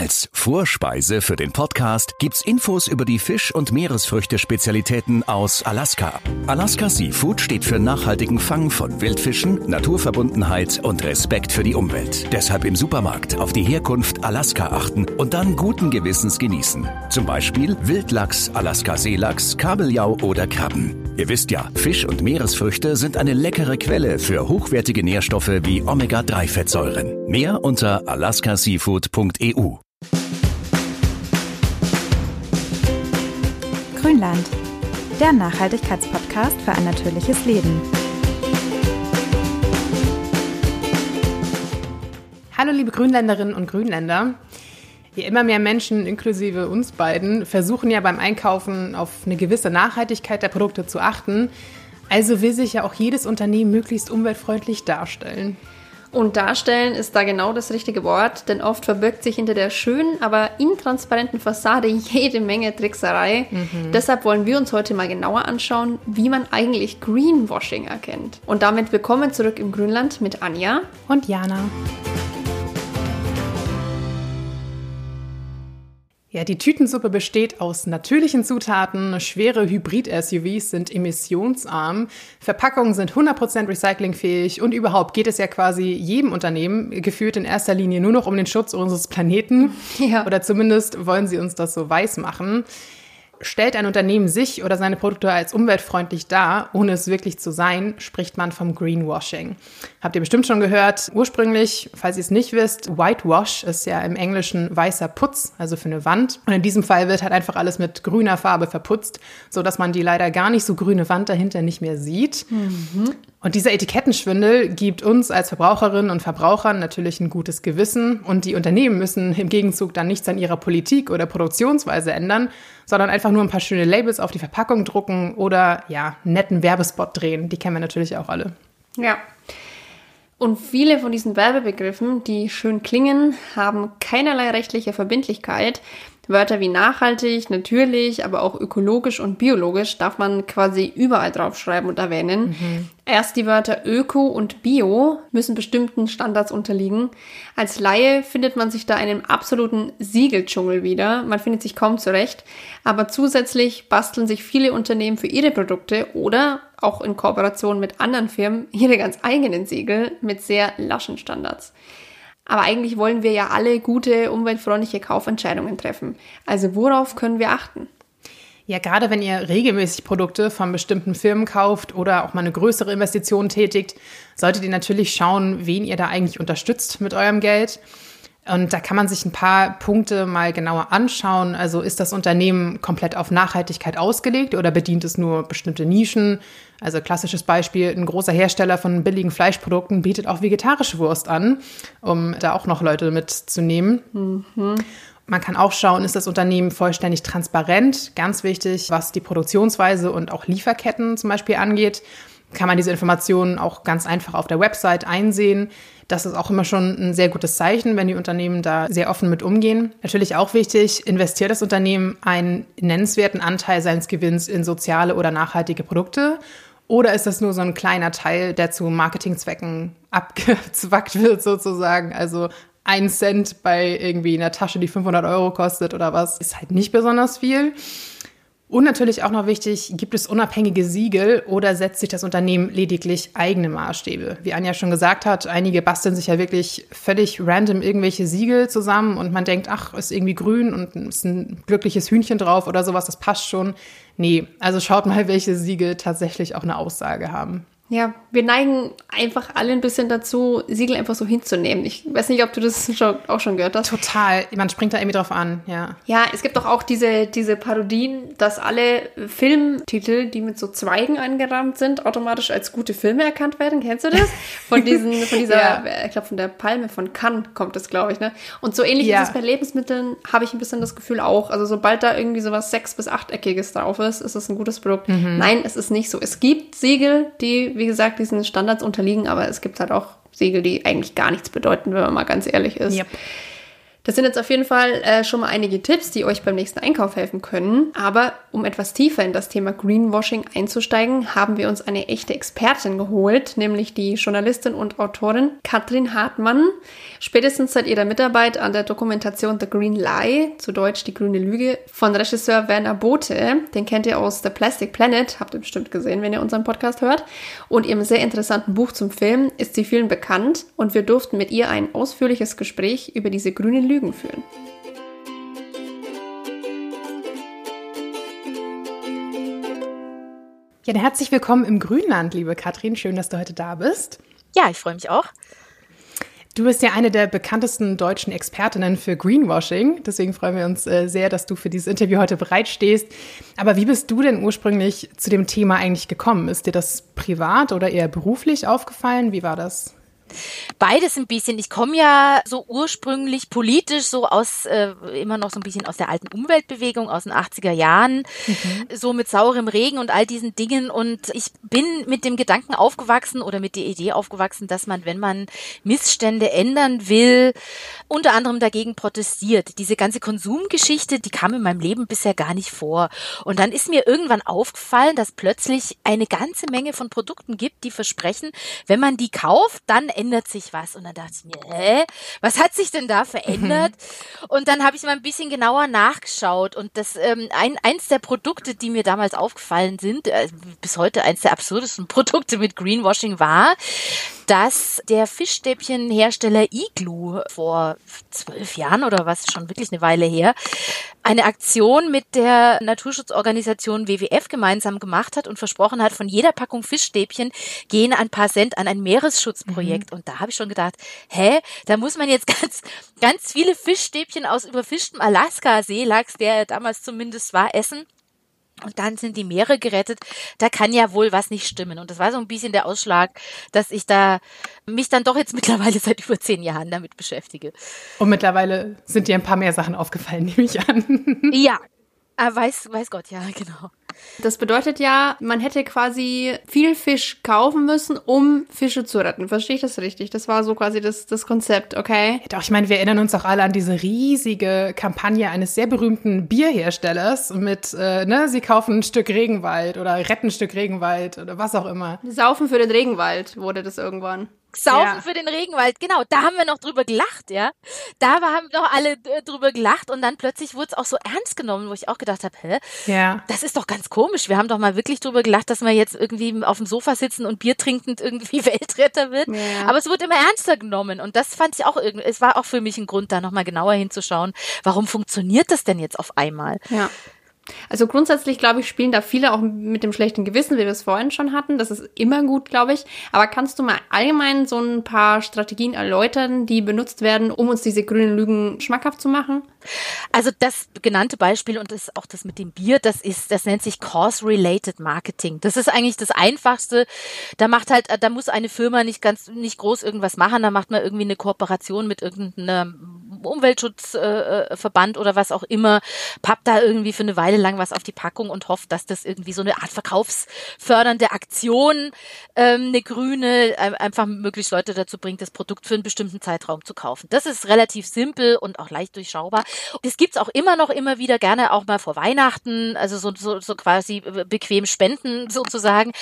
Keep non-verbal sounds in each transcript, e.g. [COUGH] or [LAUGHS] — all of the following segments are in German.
Als Vorspeise für den Podcast gibt's Infos über die Fisch- und Meeresfrüchte-Spezialitäten aus Alaska. Alaska Seafood steht für nachhaltigen Fang von Wildfischen, Naturverbundenheit und Respekt für die Umwelt. Deshalb im Supermarkt auf die Herkunft Alaska achten und dann guten Gewissens genießen. Zum Beispiel Wildlachs, Alaska-Seelachs, Kabeljau oder Krabben. Ihr wisst ja, Fisch- und Meeresfrüchte sind eine leckere Quelle für hochwertige Nährstoffe wie Omega-3-Fettsäuren. Mehr unter alaskaseafood.eu. Grünland, der Nachhaltigkeitspodcast für ein natürliches Leben. Hallo liebe Grünländerinnen und Grünländer. Ja, immer mehr Menschen, inklusive uns beiden, versuchen ja beim Einkaufen auf eine gewisse Nachhaltigkeit der Produkte zu achten. Also will sich ja auch jedes Unternehmen möglichst umweltfreundlich darstellen. Und darstellen ist da genau das richtige Wort, denn oft verbirgt sich hinter der schönen, aber intransparenten Fassade jede Menge Trickserei. Mhm. Deshalb wollen wir uns heute mal genauer anschauen, wie man eigentlich Greenwashing erkennt. Und damit willkommen zurück im Grünland mit Anja und Jana. Ja, die Tütensuppe besteht aus natürlichen Zutaten. Schwere Hybrid-SUVs sind emissionsarm. Verpackungen sind 100% recyclingfähig und überhaupt geht es ja quasi jedem Unternehmen geführt in erster Linie nur noch um den Schutz unseres Planeten. [LAUGHS] Ja. Oder zumindest wollen sie uns das so weiß machen stellt ein Unternehmen sich oder seine Produkte als umweltfreundlich dar, ohne es wirklich zu sein, spricht man vom Greenwashing. Habt ihr bestimmt schon gehört. Ursprünglich, falls ihr es nicht wisst, Whitewash ist ja im Englischen weißer Putz, also für eine Wand. Und in diesem Fall wird halt einfach alles mit grüner Farbe verputzt, so dass man die leider gar nicht so grüne Wand dahinter nicht mehr sieht. Mhm. Und dieser Etikettenschwindel gibt uns als Verbraucherinnen und Verbrauchern natürlich ein gutes Gewissen und die Unternehmen müssen im Gegenzug dann nichts an ihrer Politik oder Produktionsweise ändern, sondern einfach nur ein paar schöne Labels auf die Verpackung drucken oder ja, netten Werbespot drehen. Die kennen wir natürlich auch alle. Ja. Und viele von diesen Werbebegriffen, die schön klingen, haben keinerlei rechtliche Verbindlichkeit, Wörter wie nachhaltig, natürlich, aber auch ökologisch und biologisch darf man quasi überall draufschreiben und erwähnen. Mhm. Erst die Wörter Öko und Bio müssen bestimmten Standards unterliegen. Als Laie findet man sich da in einem absoluten Siegeldschungel wieder. Man findet sich kaum zurecht. Aber zusätzlich basteln sich viele Unternehmen für ihre Produkte oder auch in Kooperation mit anderen Firmen ihre ganz eigenen Siegel mit sehr laschen Standards. Aber eigentlich wollen wir ja alle gute, umweltfreundliche Kaufentscheidungen treffen. Also worauf können wir achten? Ja, gerade wenn ihr regelmäßig Produkte von bestimmten Firmen kauft oder auch mal eine größere Investition tätigt, solltet ihr natürlich schauen, wen ihr da eigentlich unterstützt mit eurem Geld. Und da kann man sich ein paar Punkte mal genauer anschauen. Also ist das Unternehmen komplett auf Nachhaltigkeit ausgelegt oder bedient es nur bestimmte Nischen? Also klassisches Beispiel, ein großer Hersteller von billigen Fleischprodukten bietet auch vegetarische Wurst an, um da auch noch Leute mitzunehmen. Mhm. Man kann auch schauen, ist das Unternehmen vollständig transparent? Ganz wichtig, was die Produktionsweise und auch Lieferketten zum Beispiel angeht kann man diese Informationen auch ganz einfach auf der Website einsehen. Das ist auch immer schon ein sehr gutes Zeichen, wenn die Unternehmen da sehr offen mit umgehen. Natürlich auch wichtig, investiert das Unternehmen einen nennenswerten Anteil seines Gewinns in soziale oder nachhaltige Produkte? Oder ist das nur so ein kleiner Teil, der zu Marketingzwecken [LAUGHS] abgezwackt wird sozusagen? Also ein Cent bei irgendwie einer Tasche, die 500 Euro kostet oder was, ist halt nicht besonders viel. Und natürlich auch noch wichtig, gibt es unabhängige Siegel oder setzt sich das Unternehmen lediglich eigene Maßstäbe? Wie Anja schon gesagt hat, einige basteln sich ja wirklich völlig random irgendwelche Siegel zusammen und man denkt, ach, ist irgendwie grün und ist ein glückliches Hühnchen drauf oder sowas, das passt schon. Nee, also schaut mal, [LAUGHS] welche Siegel tatsächlich auch eine Aussage haben. Ja, wir neigen einfach alle ein bisschen dazu, Siegel einfach so hinzunehmen. Ich weiß nicht, ob du das schon, auch schon gehört hast. Total. Man springt da irgendwie drauf an, ja. Ja, es gibt doch auch diese, diese Parodien, dass alle Filmtitel, die mit so Zweigen eingerahmt sind, automatisch als gute Filme erkannt werden. Kennst du das? Von diesen, von dieser, [LAUGHS] ja. ich glaube, von der Palme von Cannes kommt das, glaube ich, ne? Und so ähnlich ja. ist es bei Lebensmitteln, habe ich ein bisschen das Gefühl auch. Also sobald da irgendwie sowas sechs- bis achteckiges drauf ist, ist es ein gutes Produkt. Mhm. Nein, es ist nicht so. Es gibt Siegel, die wie gesagt, diesen Standards unterliegen, aber es gibt halt auch Siegel, die eigentlich gar nichts bedeuten, wenn man mal ganz ehrlich ist. Yep. Das sind jetzt auf jeden Fall äh, schon mal einige Tipps, die euch beim nächsten Einkauf helfen können. Aber um etwas tiefer in das Thema Greenwashing einzusteigen, haben wir uns eine echte Expertin geholt, nämlich die Journalistin und Autorin Katrin Hartmann. Spätestens seit ihrer Mitarbeit an der Dokumentation The Green Lie, zu Deutsch die grüne Lüge, von Regisseur Werner Bote, den kennt ihr aus The Plastic Planet, habt ihr bestimmt gesehen, wenn ihr unseren Podcast hört, und ihrem sehr interessanten Buch zum Film ist sie vielen bekannt und wir durften mit ihr ein ausführliches Gespräch über diese grüne Lügen führen. Ja, herzlich willkommen im Grünland, liebe Katrin. Schön, dass du heute da bist. Ja, ich freue mich auch. Du bist ja eine der bekanntesten deutschen Expertinnen für Greenwashing. Deswegen freuen wir uns äh, sehr, dass du für dieses Interview heute bereitstehst. Aber wie bist du denn ursprünglich zu dem Thema eigentlich gekommen? Ist dir das privat oder eher beruflich aufgefallen? Wie war das? Beides ein bisschen. Ich komme ja so ursprünglich politisch so aus, äh, immer noch so ein bisschen aus der alten Umweltbewegung aus den 80er Jahren, mhm. so mit saurem Regen und all diesen Dingen. Und ich bin mit dem Gedanken aufgewachsen oder mit der Idee aufgewachsen, dass man, wenn man Missstände ändern will, unter anderem dagegen protestiert. Diese ganze Konsumgeschichte, die kam in meinem Leben bisher gar nicht vor. Und dann ist mir irgendwann aufgefallen, dass plötzlich eine ganze Menge von Produkten gibt, die versprechen, wenn man die kauft, dann ändert sich was. Und dann dachte ich mir, hä, was hat sich denn da verändert? und dann habe ich mal ein bisschen genauer nachgeschaut. Und das ähm, ein, eins der Produkte, die mir damals aufgefallen sind, äh, bis heute eins der absurdesten [LAUGHS] Produkte mit Greenwashing war, dass der Fischstäbchenhersteller Igloo vor zwölf Jahren oder was, schon wirklich eine Weile her, eine Aktion mit der Naturschutzorganisation WWF gemeinsam gemacht hat und versprochen hat, von jeder Packung Fischstäbchen gehen ein paar Cent an ein Meeresschutzprojekt. Mhm. Und da habe ich schon gedacht, hä, da muss man jetzt ganz, ganz viele Fischstäbchen aus überfischtem Alaska-Seelachs, der damals zumindest war, essen und dann sind die Meere gerettet. Da kann ja wohl was nicht stimmen. Und das war so ein bisschen der Ausschlag, dass ich da mich dann doch jetzt [LAUGHS] mittlerweile seit über zehn Jahren damit beschäftige. Und mittlerweile sind dir ein paar mehr Sachen aufgefallen, [LAUGHS] nehme ich an. Ja, Ah, weiß, weiß Gott, ja, [LAUGHS] genau. Das bedeutet ja, man hätte quasi viel Fisch kaufen müssen, um Fische zu retten. Verstehe ich das richtig? Das war so quasi das, das Konzept, okay? Doch, ich meine, wir erinnern uns auch alle an diese riesige Kampagne eines sehr berühmten Bierherstellers mit, äh, ne, sie kaufen ein Stück Regenwald oder retten ein Stück Regenwald oder was auch immer. Saufen für den Regenwald wurde das irgendwann. Saufen ja. für den Regenwald, genau, da haben wir noch drüber gelacht, ja. Da haben noch alle drüber gelacht und dann plötzlich wurde es auch so ernst genommen, wo ich auch gedacht habe, hä? Ja. Das ist doch ganz komisch. Wir haben doch mal wirklich drüber gelacht, dass man jetzt irgendwie auf dem Sofa sitzen und Bier trinkend irgendwie [LAUGHS] Weltretter wird. Ja. Aber es wurde immer ernster genommen und das fand ich auch irgendwie, es war auch für mich ein Grund, da nochmal genauer hinzuschauen. Warum funktioniert das denn jetzt auf einmal? Ja. Also grundsätzlich, glaube ich, spielen da viele auch mit dem schlechten Gewissen, wie wir es vorhin schon hatten. Das ist immer gut, glaube ich. Aber kannst du mal allgemein so ein paar Strategien erläutern, die benutzt werden, um uns diese grünen Lügen schmackhaft zu machen? Also das genannte Beispiel und das auch das mit dem Bier, das ist, das nennt sich Cause-Related Marketing. Das ist eigentlich das Einfachste. Da macht halt, da muss eine Firma nicht ganz, nicht groß irgendwas machen. Da macht man irgendwie eine Kooperation mit irgendeinem Umweltschutzverband äh, oder was auch immer, pappt da irgendwie für eine Weile lang was auf die Packung und hofft, dass das irgendwie so eine Art verkaufsfördernde Aktion, ähm, eine grüne, äh, einfach möglichst Leute dazu bringt, das Produkt für einen bestimmten Zeitraum zu kaufen. Das ist relativ simpel und auch leicht durchschaubar. Das gibt's auch immer noch immer wieder gerne auch mal vor Weihnachten, also so, so, so quasi bequem spenden [LAUGHS] sozusagen.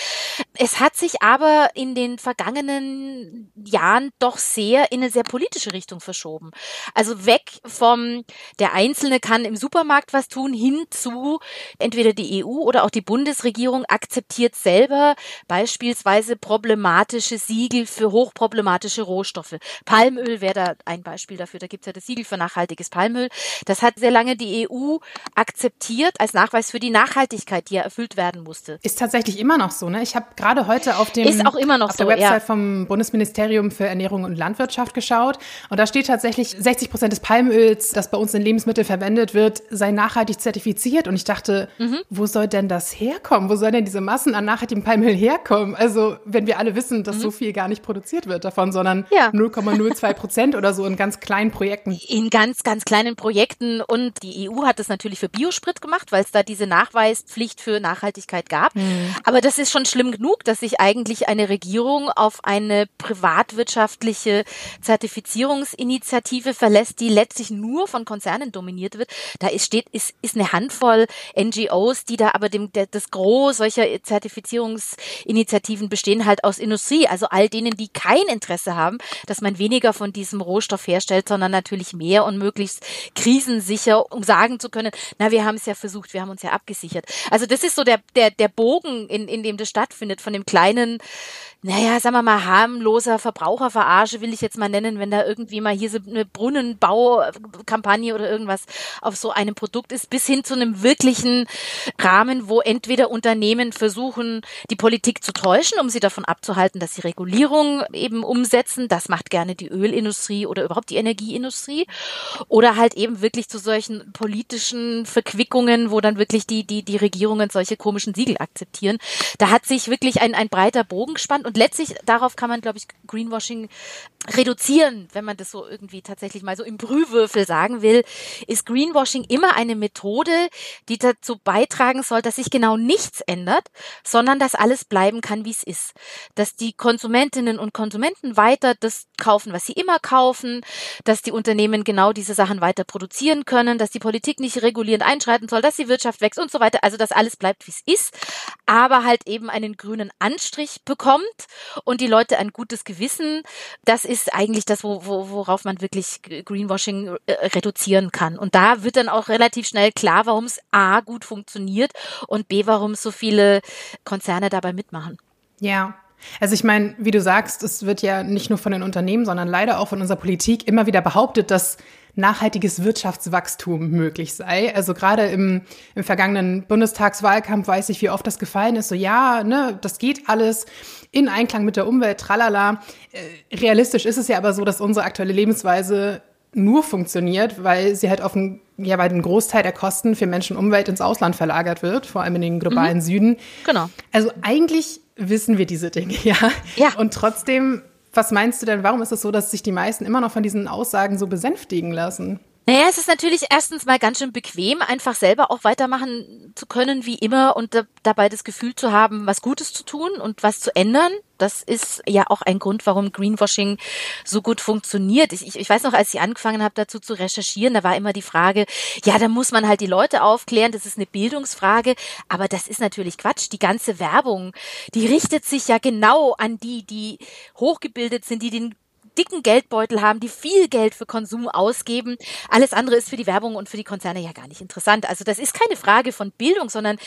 Es hat sich aber in den vergangenen Jahren doch sehr in eine sehr politische Richtung verschoben. Also weg vom, der Einzelne kann im Supermarkt was tun, hin zu entweder die EU oder auch die Bundesregierung akzeptiert selber beispielsweise problematische Siegel für hochproblematische Rohstoffe. Palmöl wäre da ein Beispiel dafür. Da gibt's ja das Siegel für nachhaltiges Palmöl. Das hat sehr lange die EU akzeptiert als Nachweis für die Nachhaltigkeit, die ja erfüllt werden musste. Ist tatsächlich immer noch so, ne? Ich habe gerade heute auf dem ist auch immer noch auf so, der Website ja. vom Bundesministerium für Ernährung und Landwirtschaft geschaut und da steht tatsächlich 60 Prozent des Palmöls, das bei uns in Lebensmitteln verwendet wird, sei nachhaltig zertifiziert und ich dachte, mhm. wo soll denn das herkommen? Wo soll denn diese Massen an nachhaltigem Palmöl herkommen? Also, wenn wir alle wissen, dass mhm. so viel gar nicht produziert wird davon, sondern ja. [LAUGHS] 0,02 Prozent oder so in ganz kleinen Projekten. In ganz, ganz kleinen Projekten. Und die EU hat das natürlich für Biosprit gemacht, weil es da diese Nachweispflicht für Nachhaltigkeit gab. Mhm. Aber das ist schon schlimm genug, dass sich eigentlich eine Regierung auf eine privatwirtschaftliche Zertifizierungsinitiative verlässt, Rest, die letztlich nur von Konzernen dominiert wird. Da ist, steht, ist, ist eine Handvoll NGOs, die da aber dem, der, das Gros solcher Zertifizierungsinitiativen bestehen halt aus Industrie, also all denen, die kein Interesse haben, dass man weniger von diesem Rohstoff herstellt, sondern natürlich mehr und möglichst krisensicher, um sagen zu können, na, wir haben es ja versucht, wir haben uns ja abgesichert. Also das ist so der, der, der Bogen, in, in dem das stattfindet, von dem kleinen naja, sagen wir mal, harmloser Verbraucherverarsche will ich jetzt mal nennen, wenn da irgendwie mal hier so eine Brunnenbaukampagne oder irgendwas auf so einem Produkt ist, bis hin zu einem wirklichen Rahmen, wo entweder Unternehmen versuchen, die Politik zu täuschen, um sie davon abzuhalten, dass sie Regulierung eben umsetzen. Das macht gerne die Ölindustrie oder überhaupt die Energieindustrie. Oder halt eben wirklich zu solchen politischen Verquickungen, wo dann wirklich die, die, die Regierungen solche komischen Siegel akzeptieren. Da hat sich wirklich ein, ein breiter Bogen gespannt und letztlich darauf kann man, glaube ich, Greenwashing reduzieren, wenn man das so irgendwie tatsächlich mal so im Brühwürfel sagen will, ist Greenwashing immer eine Methode, die dazu beitragen soll, dass sich genau nichts ändert, sondern dass alles bleiben kann, wie es ist. Dass die Konsumentinnen und Konsumenten weiter das kaufen, was sie immer kaufen, dass die Unternehmen genau diese Sachen weiter produzieren können, dass die Politik nicht regulierend einschreiten soll, dass die Wirtschaft wächst und so weiter. Also dass alles bleibt, wie es ist, aber halt eben einen grünen Anstrich bekommt und die Leute ein gutes Gewissen. Das ist eigentlich das, wo, wo, worauf man wirklich Greenwashing äh, reduzieren kann. Und da wird dann auch relativ schnell klar, warum es A gut funktioniert und B, warum so viele Konzerne dabei mitmachen. Ja, also ich meine, wie du sagst, es wird ja nicht nur von den Unternehmen, sondern leider auch von unserer Politik immer wieder behauptet, dass nachhaltiges Wirtschaftswachstum möglich sei. Also gerade im, im vergangenen Bundestagswahlkampf weiß ich, wie oft das gefallen ist. So ja, ne, das geht alles in Einklang mit der Umwelt, tralala. Äh, realistisch ist es ja aber so, dass unsere aktuelle Lebensweise nur funktioniert, weil sie halt auf einen, ja, weil ein Großteil der Kosten für Menschen und Umwelt ins Ausland verlagert wird, vor allem in den globalen mhm. Süden. Genau. Also eigentlich wissen wir diese Dinge, [LAUGHS] ja. Ja. Und trotzdem, was meinst du denn, warum ist es so, dass sich die meisten immer noch von diesen Aussagen so besänftigen lassen? Naja, es ist natürlich erstens mal ganz schön bequem, einfach selber auch weitermachen zu können wie immer und da, dabei das Gefühl zu haben, was Gutes zu tun und was zu ändern. Das ist ja auch ein Grund, warum Greenwashing so gut funktioniert. Ich, ich weiß noch, als ich angefangen habe, dazu zu recherchieren, da war immer die Frage, ja, da muss man halt die Leute aufklären, das ist eine Bildungsfrage, aber das ist natürlich Quatsch. Die ganze Werbung, die richtet sich ja genau an die, die hochgebildet sind, die den dicken Geldbeutel haben, die viel Geld für Konsum ausgeben. Alles andere ist für die Werbung und für die Konzerne ja gar nicht interessant. Also das ist keine Frage von Bildung, sondern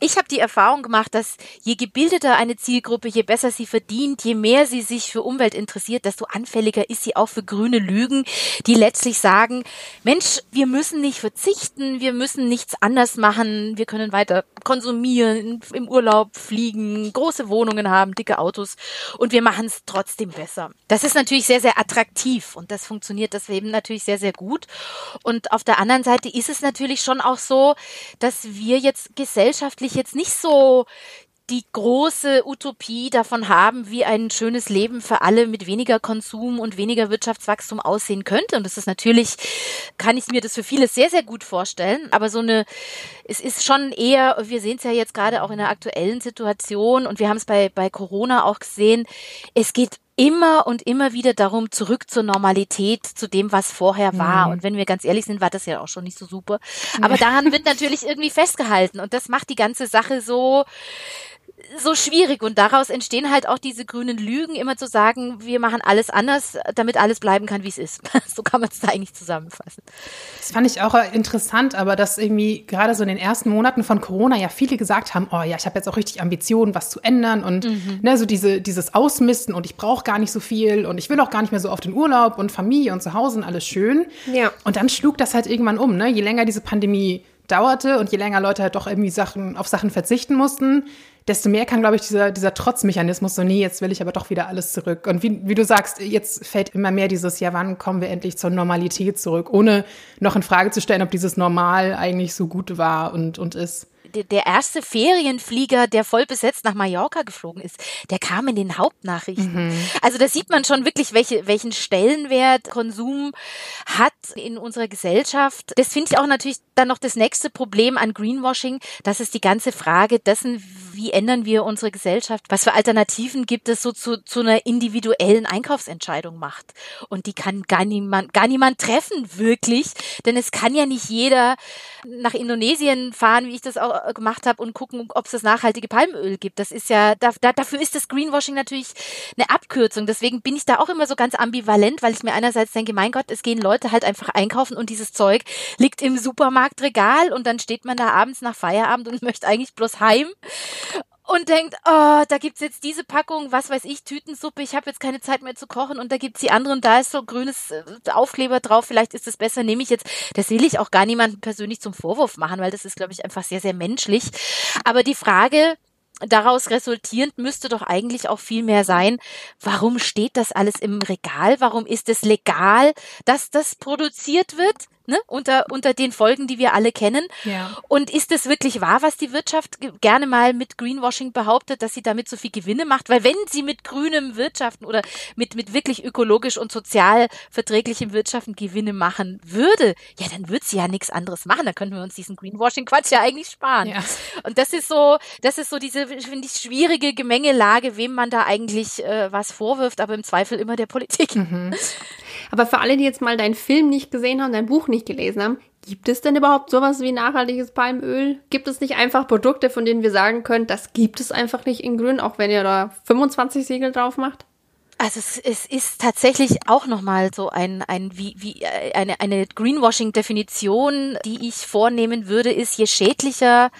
ich habe die Erfahrung gemacht, dass je gebildeter eine Zielgruppe, je besser sie verdient, je mehr sie sich für Umwelt interessiert, desto anfälliger ist sie auch für grüne Lügen, die letztlich sagen, Mensch, wir müssen nicht verzichten, wir müssen nichts anders machen, wir können weiter konsumieren, im Urlaub fliegen, große Wohnungen haben, dicke Autos und wir machen es trotzdem besser. Das ist natürlich sehr sehr, sehr attraktiv und das funktioniert deswegen natürlich sehr, sehr gut. Und auf der anderen Seite ist es natürlich schon auch so, dass wir jetzt gesellschaftlich jetzt nicht so die große Utopie davon haben, wie ein schönes Leben für alle mit weniger Konsum und weniger Wirtschaftswachstum aussehen könnte. Und das ist natürlich, kann ich mir das für viele sehr, sehr gut vorstellen. Aber so eine, es ist schon eher, wir sehen es ja jetzt gerade auch in der aktuellen Situation und wir haben es bei, bei Corona auch gesehen, es geht immer und immer wieder darum, zurück zur Normalität, zu dem, was vorher war. Mhm. Und wenn wir ganz ehrlich sind, war das ja auch schon nicht so super. Aber daran wird natürlich irgendwie festgehalten. Und das macht die ganze Sache so, so schwierig und daraus entstehen halt auch diese grünen Lügen, immer zu sagen, wir machen alles anders, damit alles bleiben kann, wie es ist. [LAUGHS] so kann man es da eigentlich zusammenfassen. Das fand ich auch interessant, aber dass irgendwie gerade so in den ersten Monaten von Corona ja viele gesagt haben, oh ja, ich habe jetzt auch richtig Ambitionen, was zu ändern und mhm. ne, so diese, dieses Ausmisten und ich brauche gar nicht so viel und ich will auch gar nicht mehr so oft in Urlaub und Familie und zu Hause und alles schön. Ja. Und dann schlug das halt irgendwann um, ne? Je länger diese Pandemie dauerte und je länger Leute halt doch irgendwie Sachen auf Sachen verzichten mussten, desto mehr kann, glaube ich, dieser, dieser Trotzmechanismus so, nee, jetzt will ich aber doch wieder alles zurück. Und wie, wie du sagst, jetzt fällt immer mehr dieses, ja, wann kommen wir endlich zur Normalität zurück, ohne noch in Frage zu stellen, ob dieses Normal eigentlich so gut war und, und ist der erste Ferienflieger, der voll besetzt nach Mallorca geflogen ist, der kam in den Hauptnachrichten. Mhm. Also da sieht man schon wirklich, welche, welchen Stellenwert Konsum hat in unserer Gesellschaft. Das finde ich auch natürlich dann noch das nächste Problem an Greenwashing, das ist die ganze Frage dessen, wie ändern wir unsere Gesellschaft? Was für Alternativen gibt es so zu, zu einer individuellen Einkaufsentscheidung macht? Und die kann gar niemand, gar niemand treffen, wirklich. Denn es kann ja nicht jeder nach Indonesien fahren, wie ich das auch gemacht habe, und gucken, ob es das nachhaltige Palmöl gibt. Das ist ja, da, da, dafür ist das Greenwashing natürlich eine Abkürzung. Deswegen bin ich da auch immer so ganz ambivalent, weil ich mir einerseits denke, mein Gott, es gehen Leute halt einfach einkaufen und dieses Zeug liegt im Supermarktregal und dann steht man da abends nach Feierabend und [LAUGHS] möchte eigentlich bloß heim und denkt, oh, da gibt's jetzt diese Packung, was weiß ich, Tütensuppe, ich habe jetzt keine Zeit mehr zu kochen und da gibt's die andere und da ist so grünes äh, Aufkleber drauf, vielleicht ist es besser, nehme ich jetzt. Das will ich auch gar niemandem persönlich zum Vorwurf machen, weil das ist, glaube ich, einfach sehr, sehr menschlich. Aber die Frage, daraus resultierend müsste doch eigentlich auch viel mehr sein, warum steht das alles im Regal? Warum ist es legal, dass das produziert wird? Ne, unter, unter den Folgen, die wir alle kennen. Ja. Und ist es wirklich wahr, was die Wirtschaft gerne mal mit Greenwashing behauptet, dass sie damit so viel Gewinne macht? Weil wenn sie mit grünem Wirtschaften oder mit, mit wirklich ökologisch und sozial verträglichem Wirtschaften Gewinne machen würde, ja, dann würde sie ja nichts anderes machen. Da könnten wir uns diesen Greenwashing-Quatsch ja eigentlich sparen. Ja. Und das ist so, das ist so diese, finde ich, schwierige Gemengelage, wem man da eigentlich äh, was vorwirft, aber im Zweifel immer der Politik. Mhm. Aber für alle, die jetzt mal deinen Film nicht gesehen haben, dein Buch nicht gelesen haben, gibt es denn überhaupt sowas wie nachhaltiges Palmöl? Gibt es nicht einfach Produkte, von denen wir sagen können, das gibt es einfach nicht in Grün, auch wenn ihr da 25 Siegel drauf macht? Also es, es ist tatsächlich auch nochmal so ein, ein wie, wie eine, eine Greenwashing-Definition, die ich vornehmen würde, ist, je schädlicher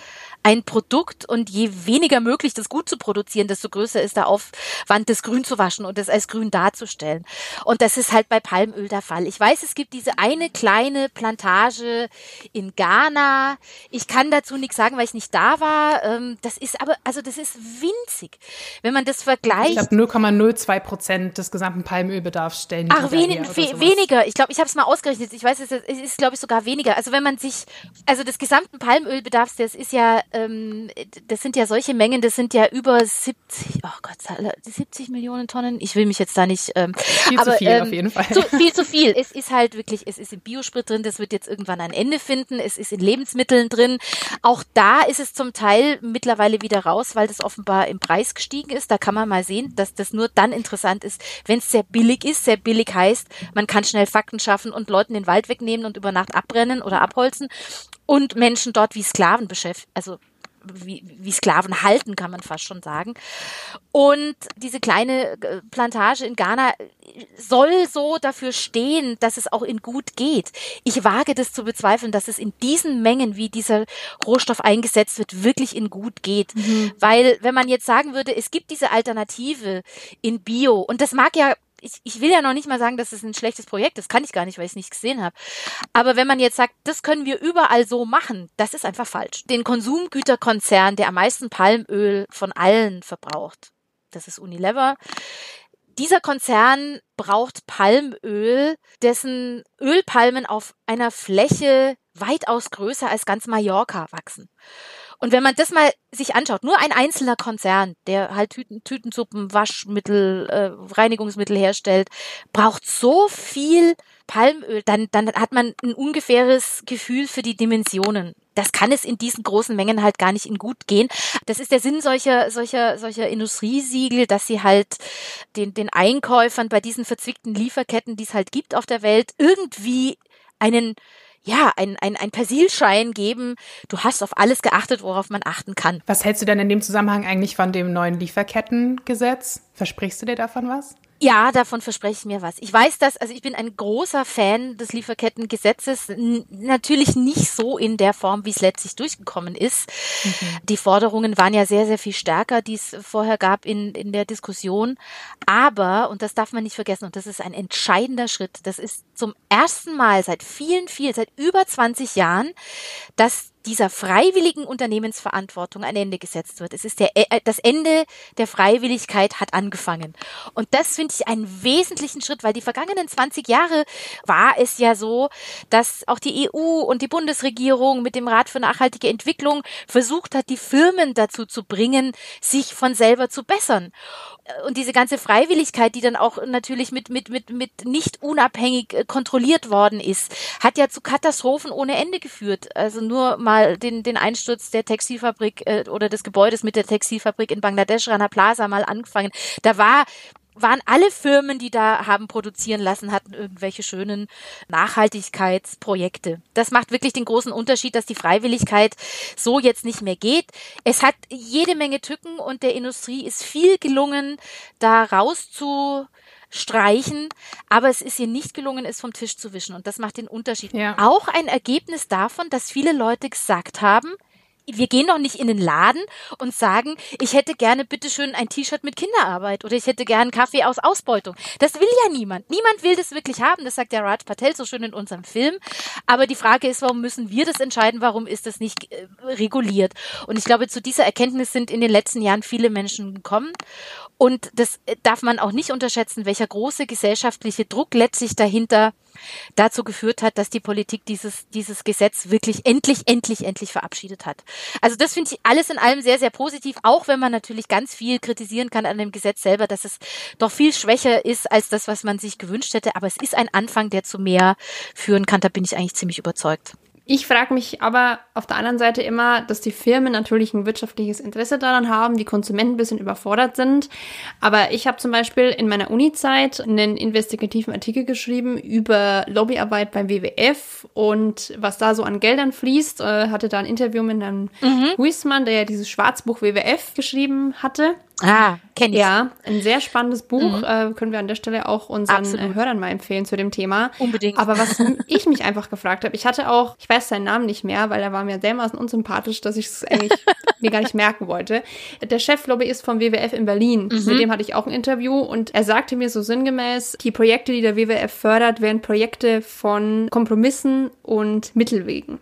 ein Produkt und je weniger möglich, das gut zu produzieren, desto größer ist der Aufwand, das grün zu waschen und das als grün darzustellen. Und das ist halt bei Palmöl der Fall. Ich weiß, es gibt diese eine kleine Plantage in Ghana. Ich kann dazu nichts sagen, weil ich nicht da war. Ähm, das ist aber, also das ist winzig. Wenn man das vergleicht. Ich glaube, 0,02 Prozent des gesamten Palmölbedarfs stellen. Ach, wenig, we weniger. Ich glaube, ich habe es mal ausgerechnet. Ich weiß, es ist, es ist glaube ich, sogar weniger. Also wenn man sich, also des gesamten Palmölbedarfs, das ist ja ähm, das sind ja solche Mengen, das sind ja über 70, oh Gott, 70 Millionen Tonnen. Ich will mich jetzt da nicht. Ähm, viel aber, zu viel ähm, auf jeden Fall. Zu, viel zu viel. [LAUGHS] Es ist halt wirklich, es ist im Biosprit drin, das wird jetzt irgendwann ein Ende finden. Es ist in Lebensmitteln drin. Auch da ist es zum Teil mittlerweile wieder raus, weil das offenbar im Preis gestiegen ist. Da kann man mal sehen, dass das nur dann interessant ist, wenn es sehr billig ist. Sehr billig heißt, man kann schnell Fakten schaffen und Leuten den Wald wegnehmen und über Nacht abbrennen oder abholzen und Menschen dort wie Sklaven beschäftigen, also wie, wie Sklaven halten, kann man fast schon sagen. Und diese kleine äh, Plantage in Ghana soll so dafür stehen, dass es auch in gut geht. Ich wage das zu bezweifeln, dass es in diesen Mengen, wie dieser Rohstoff eingesetzt wird, wirklich in gut geht. Mhm. Weil wenn man jetzt sagen würde, es gibt diese Alternative in Bio, und das mag ja ich, ich will ja noch nicht mal sagen, dass es ein schlechtes Projekt ist. Kann ich gar nicht, weil ich es nicht gesehen habe. Aber wenn man jetzt sagt, das können wir überall so machen, das ist einfach falsch. Den Konsumgüterkonzern, der am meisten Palmöl von allen verbraucht, das ist Unilever. Dieser Konzern braucht Palmöl, dessen Ölpalmen auf einer Fläche weitaus größer als ganz Mallorca wachsen. Und wenn man das mal sich anschaut, nur ein einzelner Konzern, der halt Tüten, Tütensuppen, Waschmittel, äh, Reinigungsmittel herstellt, braucht so viel Palmöl, dann, dann hat man ein ungefähres Gefühl für die Dimensionen. Das kann es in diesen großen Mengen halt gar nicht in gut gehen. Das ist der Sinn solcher, solcher, solcher Industriesiegel, dass sie halt den, den Einkäufern bei diesen verzwickten Lieferketten, die es halt gibt auf der Welt, irgendwie einen ja, ein, ein, ein Persilschein geben. Du hast auf alles geachtet, worauf man achten kann. Was hältst du denn in dem Zusammenhang eigentlich von dem neuen Lieferkettengesetz? Versprichst du dir davon was? Ja, davon verspreche ich mir was. Ich weiß das, also ich bin ein großer Fan des Lieferkettengesetzes, natürlich nicht so in der Form, wie es letztlich durchgekommen ist. Mhm. Die Forderungen waren ja sehr, sehr viel stärker, die es vorher gab in, in der Diskussion. Aber, und das darf man nicht vergessen, und das ist ein entscheidender Schritt, das ist zum ersten Mal seit vielen, vielen, seit über 20 Jahren, dass dieser freiwilligen Unternehmensverantwortung ein Ende gesetzt wird. Es ist der, äh, das Ende der Freiwilligkeit hat angefangen. Und das finde ich einen wesentlichen Schritt, weil die vergangenen 20 Jahre war es ja so, dass auch die EU und die Bundesregierung mit dem Rat für nachhaltige Entwicklung versucht hat, die Firmen dazu zu bringen, sich von selber zu bessern und diese ganze Freiwilligkeit, die dann auch natürlich mit, mit, mit, mit nicht unabhängig äh, kontrolliert worden ist, hat ja zu Katastrophen ohne Ende geführt. Also nur mal den, den Einsturz der Textilfabrik äh, oder des Gebäudes mit der Textilfabrik in Bangladesch, Rana Plaza mal angefangen. Da war waren alle Firmen, die da haben produzieren lassen, hatten irgendwelche schönen Nachhaltigkeitsprojekte. Das macht wirklich den großen Unterschied, dass die Freiwilligkeit so jetzt nicht mehr geht. Es hat jede Menge Tücken und der Industrie ist viel gelungen, da rauszustreichen, aber es ist ihr nicht gelungen, es vom Tisch zu wischen und das macht den Unterschied. Ja. Auch ein Ergebnis davon, dass viele Leute gesagt haben, wir gehen doch nicht in den Laden und sagen, ich hätte gerne bitteschön ein T-Shirt mit Kinderarbeit oder ich hätte gerne Kaffee aus Ausbeutung. Das will ja niemand. Niemand will das wirklich haben. Das sagt der Raj Patel so schön in unserem Film. Aber die Frage ist, warum müssen wir das entscheiden? Warum ist das nicht äh, reguliert? Und ich glaube, zu dieser Erkenntnis sind in den letzten Jahren viele Menschen gekommen. Und das äh, darf man auch nicht unterschätzen, welcher große gesellschaftliche Druck letztlich dahinter dazu geführt hat, dass die Politik dieses, dieses Gesetz wirklich endlich, endlich, endlich verabschiedet hat. Also das finde ich alles in allem sehr, sehr positiv, auch wenn man natürlich ganz viel kritisieren kann an dem Gesetz selber, dass es doch viel schwächer ist als das, was man sich gewünscht hätte. Aber es ist ein Anfang, der zu mehr führen kann. Da bin ich eigentlich ziemlich überzeugt. Ich frage mich aber auf der anderen Seite immer, dass die Firmen natürlich ein wirtschaftliches Interesse daran haben, die Konsumenten ein bisschen überfordert sind. Aber ich habe zum Beispiel in meiner Uni-Zeit einen investigativen Artikel geschrieben über Lobbyarbeit beim WWF und was da so an Geldern fließt. Äh, hatte da ein Interview mit einem mhm. Huismann, der ja dieses Schwarzbuch WWF geschrieben hatte. Ah, kenne ich. Ja, ein sehr spannendes Buch. Mhm. Äh, können wir an der Stelle auch unseren äh, Hörern mal empfehlen zu dem Thema. Unbedingt. Aber was [LAUGHS] ich mich einfach gefragt habe, ich hatte auch, ich weiß seinen Namen nicht mehr, weil er war mir dermaßen unsympathisch, dass ich es eigentlich [LAUGHS] mir gar nicht merken wollte. Der Cheflobbyist vom WWF in Berlin, mhm. mit dem hatte ich auch ein Interview und er sagte mir so sinngemäß, die Projekte, die der WWF fördert, wären Projekte von Kompromissen und Mittelwegen.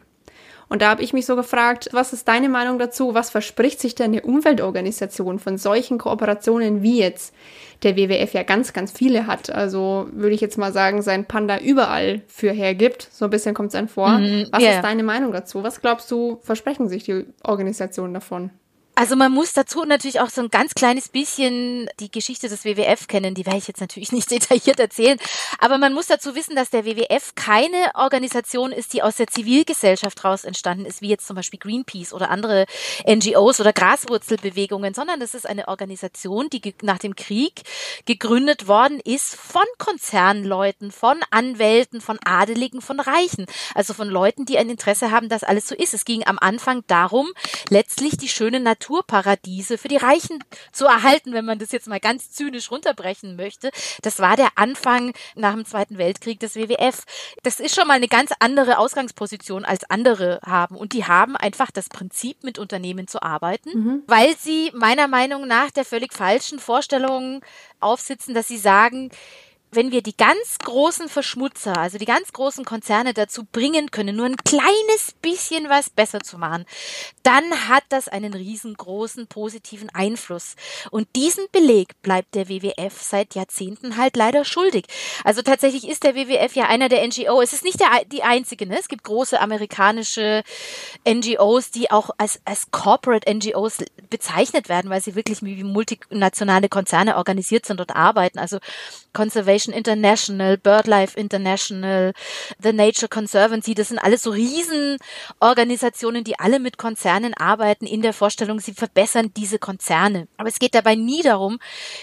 Und da habe ich mich so gefragt, was ist deine Meinung dazu? Was verspricht sich denn eine Umweltorganisation von solchen Kooperationen wie jetzt der WWF ja ganz, ganz viele hat? Also würde ich jetzt mal sagen, sein Panda überall für hergibt. So ein bisschen kommt es einem vor. Mm, was yeah. ist deine Meinung dazu? Was glaubst du, versprechen sich die Organisationen davon? Also man muss dazu natürlich auch so ein ganz kleines bisschen die Geschichte des WWF kennen, die werde ich jetzt natürlich [LAUGHS] nicht detailliert erzählen, aber man muss dazu wissen, dass der WWF keine Organisation ist, die aus der Zivilgesellschaft raus entstanden ist, wie jetzt zum Beispiel Greenpeace oder andere NGOs oder Graswurzelbewegungen, sondern das ist eine Organisation, die nach dem Krieg gegründet worden ist von Konzernleuten, von Anwälten, von Adeligen, von Reichen, also von Leuten, die ein Interesse haben, dass alles so ist. Es ging am Anfang darum, letztlich die schöne Natur Naturparadiese für die Reichen zu erhalten, wenn man das jetzt mal ganz zynisch runterbrechen möchte. Das war der Anfang nach dem Zweiten Weltkrieg des WWF. Das ist schon mal eine ganz andere Ausgangsposition als andere haben. Und die haben einfach das Prinzip, mit Unternehmen zu arbeiten, mhm. weil sie meiner Meinung nach der völlig falschen Vorstellung aufsitzen, dass sie sagen, wenn wir die ganz großen Verschmutzer, also die ganz großen Konzerne dazu bringen können, nur ein kleines bisschen was besser zu machen, dann hat das einen riesengroßen positiven Einfluss. Und diesen Beleg bleibt der WWF seit Jahrzehnten halt leider schuldig. Also tatsächlich ist der WWF ja einer der NGO. Es ist nicht der, die einzige, ne? Es gibt große amerikanische NGOs, die auch als, als Corporate NGOs bezeichnet werden, weil sie wirklich wie multinationale Konzerne organisiert sind und arbeiten. Also Conservation International, BirdLife International, The Nature Conservancy, das sind alles so Riesenorganisationen, die alle mit Konzernen arbeiten in der Vorstellung, sie verbessern diese Konzerne. Aber es geht dabei nie darum,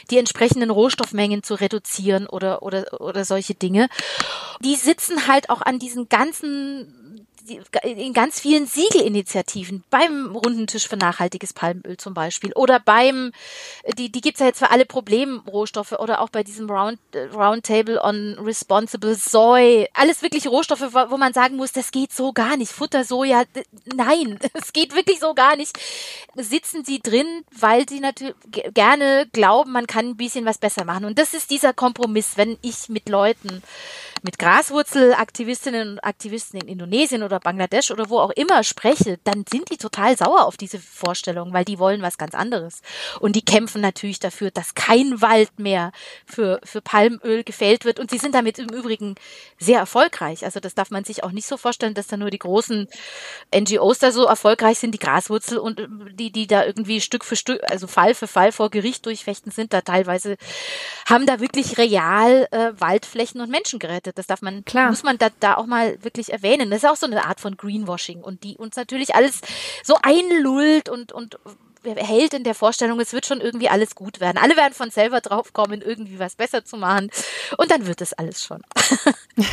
die entsprechenden Rohstoffmengen zu reduzieren oder, oder, oder solche Dinge. Die sitzen halt auch an diesen ganzen in ganz vielen Siegelinitiativen, beim runden Tisch für nachhaltiges Palmöl zum Beispiel oder beim, die, die gibt's ja jetzt für alle Problemrohstoffe oder auch bei diesem Round, Roundtable on Responsible Soy. Alles wirklich Rohstoffe, wo man sagen muss, das geht so gar nicht. Futter, Soja, nein, [LAUGHS] es geht wirklich so gar nicht. Sitzen sie drin, weil sie natürlich gerne glauben, man kann ein bisschen was besser machen. Und das ist dieser Kompromiss, wenn ich mit Leuten mit Graswurzelaktivistinnen und Aktivisten in Indonesien oder Bangladesch oder wo auch immer spreche, dann sind die total sauer auf diese Vorstellung, weil die wollen was ganz anderes. Und die kämpfen natürlich dafür, dass kein Wald mehr für, für Palmöl gefällt wird. Und sie sind damit im Übrigen sehr erfolgreich. Also das darf man sich auch nicht so vorstellen, dass da nur die großen NGOs da so erfolgreich sind, die Graswurzel und äh, die, die da irgendwie Stück für Stück, also Fall für Fall vor Gericht durchfechten sind, da teilweise haben da wirklich real äh, Waldflächen und Menschen gerettet. Das darf man, Klar. muss man da, da auch mal wirklich erwähnen. Das ist auch so eine Art von Greenwashing und die uns natürlich alles so einlullt und, und hält in der Vorstellung, es wird schon irgendwie alles gut werden. Alle werden von selber draufkommen, irgendwie was besser zu machen. Und dann wird es alles schon. [LAUGHS]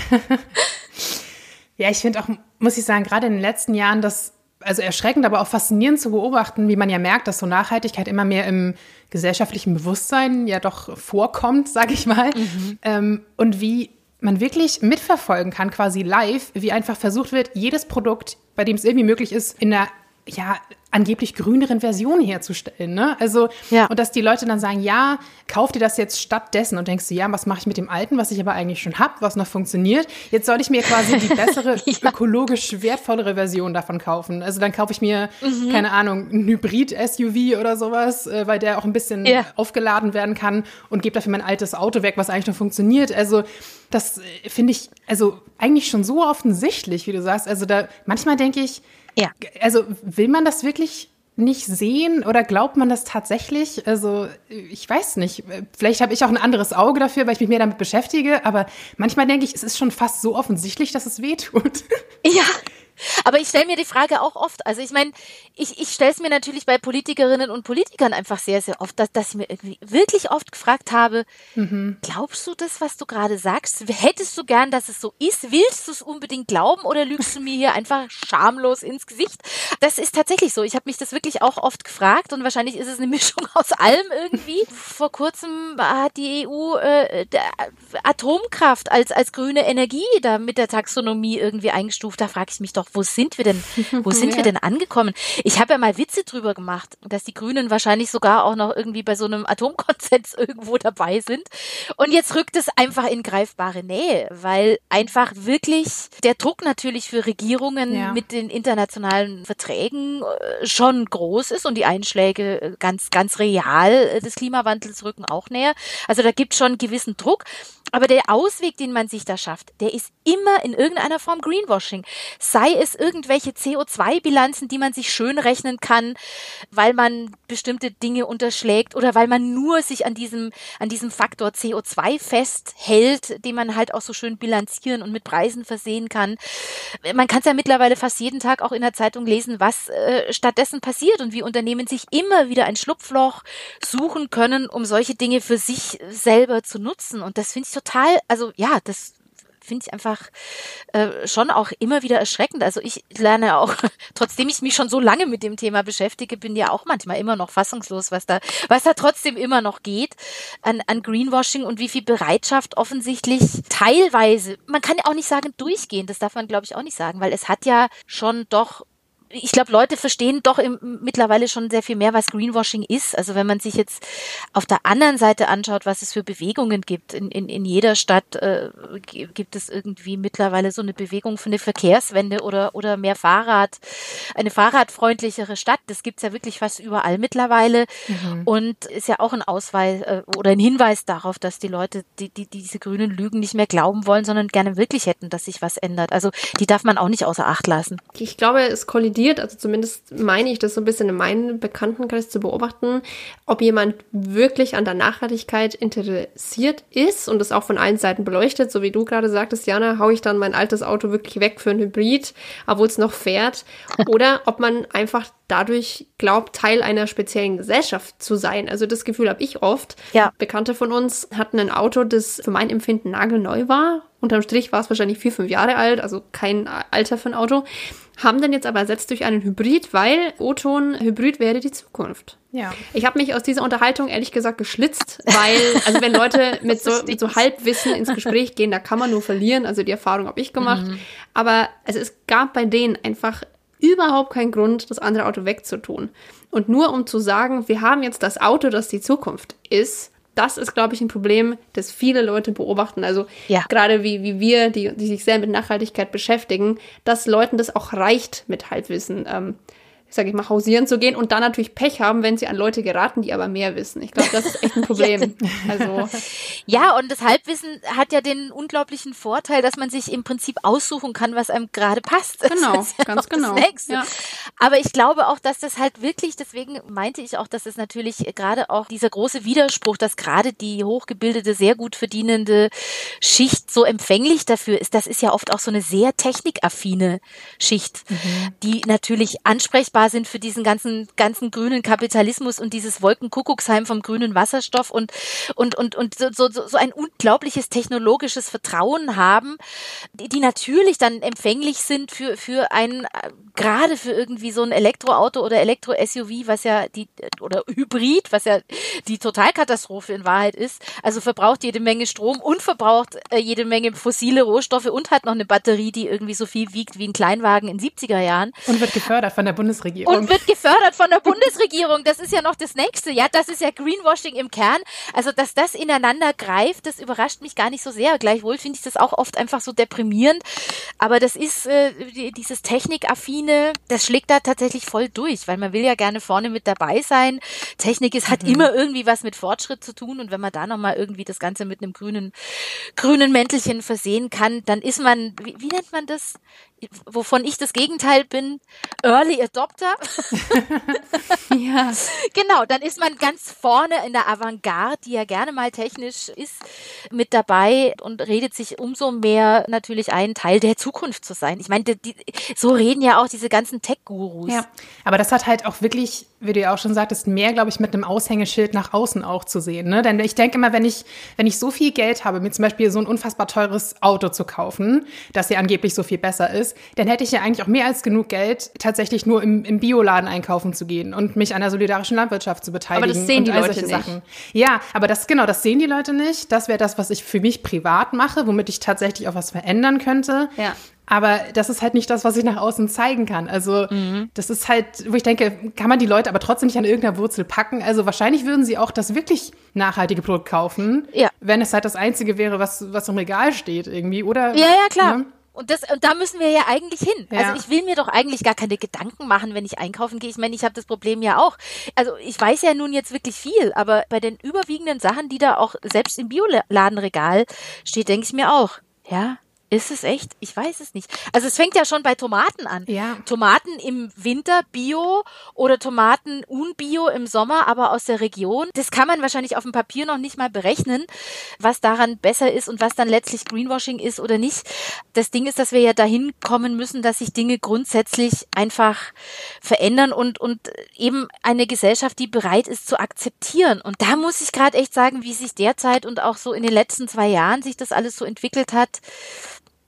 ja, ich finde auch, muss ich sagen, gerade in den letzten Jahren das also erschreckend, aber auch faszinierend zu beobachten, wie man ja merkt, dass so Nachhaltigkeit immer mehr im gesellschaftlichen Bewusstsein ja doch vorkommt, sage ich mal. Mhm. Ähm, und wie man wirklich mitverfolgen kann, quasi live, wie einfach versucht wird, jedes Produkt, bei dem es irgendwie möglich ist, in einer ja, angeblich grüneren Version herzustellen. Ne? Also, ja. und dass die Leute dann sagen, ja, kauf dir das jetzt stattdessen und denkst du, ja, was mache ich mit dem alten, was ich aber eigentlich schon habe, was noch funktioniert? Jetzt soll ich mir quasi die [LAUGHS] bessere, ja. ökologisch wertvollere Version davon kaufen. Also dann kaufe ich mir, mhm. keine Ahnung, ein Hybrid-SUV oder sowas, äh, weil der auch ein bisschen ja. aufgeladen werden kann und gebe dafür mein altes Auto weg, was eigentlich noch funktioniert. Also das äh, finde ich, also eigentlich schon so offensichtlich, wie du sagst. Also da, manchmal denke ich, ja. Also will man das wirklich nicht sehen oder glaubt man das tatsächlich? Also ich weiß nicht. Vielleicht habe ich auch ein anderes Auge dafür, weil ich mich mehr damit beschäftige. Aber manchmal denke ich, es ist schon fast so offensichtlich, dass es weh tut. Ja, [LAUGHS] aber ich stelle mir die Frage auch oft. Also ich meine, ich, ich stelle es mir natürlich bei Politikerinnen und Politikern einfach sehr, sehr oft, dass, dass ich mir irgendwie wirklich oft gefragt habe, mhm. glaubst du das, was du gerade sagst? Hättest du gern, dass es so ist? Willst du es unbedingt glauben oder lügst du mir hier einfach schamlos ins Gesicht? Das ist tatsächlich so. Ich habe mich das wirklich auch oft gefragt und wahrscheinlich ist es eine [LAUGHS] Mischung aus allem irgendwie. Vor kurzem hat die EU äh, Atomkraft als, als grüne Energie da mit der Taxonomie irgendwie eingestuft. Da frage ich mich doch, wo sind wir denn, wo [LAUGHS] sind ja. wir denn angekommen? Ich habe ja mal Witze drüber gemacht, dass die Grünen wahrscheinlich sogar auch noch irgendwie bei so einem Atomkonsens [LAUGHS] irgendwo dabei sind. Und jetzt rückt es einfach in greifbare Nähe, weil einfach wirklich der Druck natürlich für Regierungen ja. mit den internationalen Verträgen äh, schon groß ist und die Einschläge äh, ganz, ganz real äh, des Klimawandels rücken auch näher. Also da gibt es schon einen gewissen Druck. Aber der Ausweg, den man sich da schafft, der ist immer in irgendeiner Form Greenwashing. Sei es irgendwelche CO2-Bilanzen, die man sich schön rechnen kann, weil man bestimmte Dinge unterschlägt oder weil man nur sich an diesem, an diesem Faktor CO2 festhält, den man halt auch so schön bilanzieren und mit Preisen versehen kann. Man kann es ja mittlerweile fast jeden Tag auch in der Zeitung lesen, was äh, stattdessen passiert und wie Unternehmen sich immer wieder ein Schlupfloch suchen können, um solche Dinge für sich selber zu nutzen. Und das finde ich total, also ja, das finde ich einfach äh, schon auch immer wieder erschreckend. Also ich lerne auch, [LAUGHS] trotzdem ich mich schon so lange mit dem Thema beschäftige, bin ja auch manchmal immer noch fassungslos, was da, was da trotzdem immer noch geht an, an Greenwashing und wie viel Bereitschaft offensichtlich teilweise, man kann ja auch nicht sagen durchgehend, das darf man glaube ich auch nicht sagen, weil es hat ja schon doch ich glaube, Leute verstehen doch im, mittlerweile schon sehr viel mehr, was Greenwashing ist. Also wenn man sich jetzt auf der anderen Seite anschaut, was es für Bewegungen gibt. In, in, in jeder Stadt äh, gibt es irgendwie mittlerweile so eine Bewegung für eine Verkehrswende oder, oder mehr Fahrrad, eine fahrradfreundlichere Stadt. Das gibt's ja wirklich fast überall mittlerweile. Mhm. Und ist ja auch ein Ausweis äh, oder ein Hinweis darauf, dass die Leute die, die, diese grünen Lügen nicht mehr glauben wollen, sondern gerne wirklich hätten, dass sich was ändert. Also die darf man auch nicht außer Acht lassen. Ich glaube, es kollidiert studiert, also zumindest meine ich das so ein bisschen in meinem Bekanntenkreis zu beobachten, ob jemand wirklich an der Nachhaltigkeit interessiert ist und es auch von allen Seiten beleuchtet, so wie du gerade sagtest, Jana, hau ich dann mein altes Auto wirklich weg für ein Hybrid, obwohl es noch fährt, [LAUGHS] oder ob man einfach dadurch glaubt, Teil einer speziellen Gesellschaft zu sein. Also das Gefühl habe ich oft. Ja. Bekannte von uns hatten ein Auto, das für mein Empfinden nagelneu war. Unterm Strich war es wahrscheinlich vier, fünf Jahre alt, also kein Alter für ein Auto. Haben dann jetzt aber ersetzt durch einen Hybrid, weil O-Ton Hybrid wäre die Zukunft. Ja. Ich habe mich aus dieser Unterhaltung ehrlich gesagt geschlitzt, weil, also wenn Leute [LAUGHS] mit so, mit so Halbwissen ins Gespräch gehen, da kann man nur verlieren. Also die Erfahrung habe ich gemacht. Mhm. Aber also es gab bei denen einfach überhaupt keinen Grund, das andere Auto wegzutun. Und nur um zu sagen, wir haben jetzt das Auto, das die Zukunft ist, das ist, glaube ich, ein Problem, das viele Leute beobachten. Also Ja. gerade wie, wie wir, die, die sich sehr mit Nachhaltigkeit beschäftigen, dass Leuten das auch reicht, mit Halbwissen, ähm, sage ich mal, hausieren zu gehen und dann natürlich Pech haben, wenn sie an Leute geraten, die aber mehr wissen. Ich glaube, das ist echt ein [LAUGHS] Problem. Also [LAUGHS] Ja, und das Halbwissen hat ja den unglaublichen Vorteil, dass man sich im Prinzip aussuchen kann, was einem gerade passt. Das Genau, ja ganz genau. Das. Ja. Aber ich glaube auch, dass das halt wirklich, deswegen meinte ich auch, dass es natürlich gerade auch dieser große Widerspruch, dass gerade die hochgebildete, sehr gut verdienende Schicht so empfänglich dafür ist. Das ist ja oft auch so eine sehr technikaffine Schicht, die natürlich ansprechbar sind für diesen ganzen, ganzen grünen Kapitalismus und dieses Wolkenkuckucksheim vom grünen Wasserstoff und, und, und, und so, so, so ein unglaubliches technologisches Vertrauen haben, die, die natürlich dann empfänglich sind für, für ein, gerade für irgendwie so ein Elektroauto oder Elektro-SUV, was ja die, oder Hybrid, was ja die Totalkatastrophe in Wahrheit ist. Also verbraucht jede Menge Strom und verbraucht äh, jede Menge fossile Rohstoffe und hat noch eine Batterie, die irgendwie so viel wiegt wie ein Kleinwagen in 70er Jahren Und wird gefördert von der Bundesregierung. Und wird gefördert von der Bundesregierung. Das ist ja noch das nächste. Ja, das ist ja Greenwashing im Kern. Also, dass das ineinander greift, das überrascht mich gar nicht so sehr. Gleichwohl finde ich das auch oft einfach so deprimierend. Aber das ist äh, die- dieses Technikaffine, das schlägt da tatsächlich voll durch, weil man will ja gerne vorne mit dabei sein. Technik ist, hat immer irgendwie was mit Fortschritt zu tun. Und wenn man da nochmal irgendwie das Ganze mit einem grünen, grünen Mäntelchen versehen kann, dann ist man, wie, wie nennt man das? Wovon ich das Gegenteil bin, Early Adopter. [LAUGHS] ja, Genau, dann ist man ganz vorne in der Avantgarde, die ja gerne mal technisch ist, mit dabei und redet sich umso mehr natürlich ein, Teil der Zukunft zu sein. Ich meine, die, die, so reden ja auch diese ganzen Tech-Gurus. Ja, aber das hat halt auch wirklich, wie du ja auch schon sagtest, mehr, glaube ich, mit einem Aushängeschild nach außen auch zu sehen. Ne? Denn ich denke immer, wenn ich, wenn ich so viel Geld habe, mir zum Beispiel so ein unfassbar teures Auto zu kaufen, das ja angeblich so viel besser ist, dann hätte ich ja eigentlich auch mehr als genug Geld, tatsächlich nur im, im Bioladen einkaufen zu gehen und mich an der solidarischen Landwirtschaft zu beteiligen. Aber das sehen die Leute nicht. Sachen. Ja, aber das, genau, das sehen die Leute nicht. Das wäre das, was ich für mich privat mache, womit ich tatsächlich auch was verändern könnte. Ja. Aber das ist halt nicht das, was ich nach außen zeigen kann. Also Mhm. das ist halt, wo ich denke, kann man die Leute aber trotzdem nicht an irgendeiner Wurzel packen. Also wahrscheinlich würden sie auch das wirklich nachhaltige Produkt kaufen, Ja. wenn es halt das Einzige wäre, was, was im Regal steht irgendwie, oder? Ja, ja, klar. Ne? Und, das, und da müssen wir ja eigentlich hin. Ja. Also ich will mir doch eigentlich gar keine Gedanken machen, wenn ich einkaufen gehe. Ich meine, ich habe das Problem ja auch. Also ich weiß ja nun jetzt wirklich viel, aber bei den überwiegenden Sachen, die da auch selbst im Bioladenregal steht, denke ich mir auch, ja, ist es echt? Ich weiß es nicht. Also es fängt ja schon bei Tomaten an. Ja. Tomaten im Winter Bio oder Tomaten unbio im Sommer, aber aus der Region. Das kann man wahrscheinlich auf dem Papier noch nicht mal berechnen, was daran besser ist und was dann letztlich Greenwashing ist oder nicht. Das Ding ist, dass wir ja dahin kommen müssen, dass sich Dinge grundsätzlich einfach verändern und, und eben eine Gesellschaft, die bereit ist zu akzeptieren. Und da muss ich gerade echt sagen, wie sich derzeit und auch so in den letzten zwei Jahren sich das alles so entwickelt hat,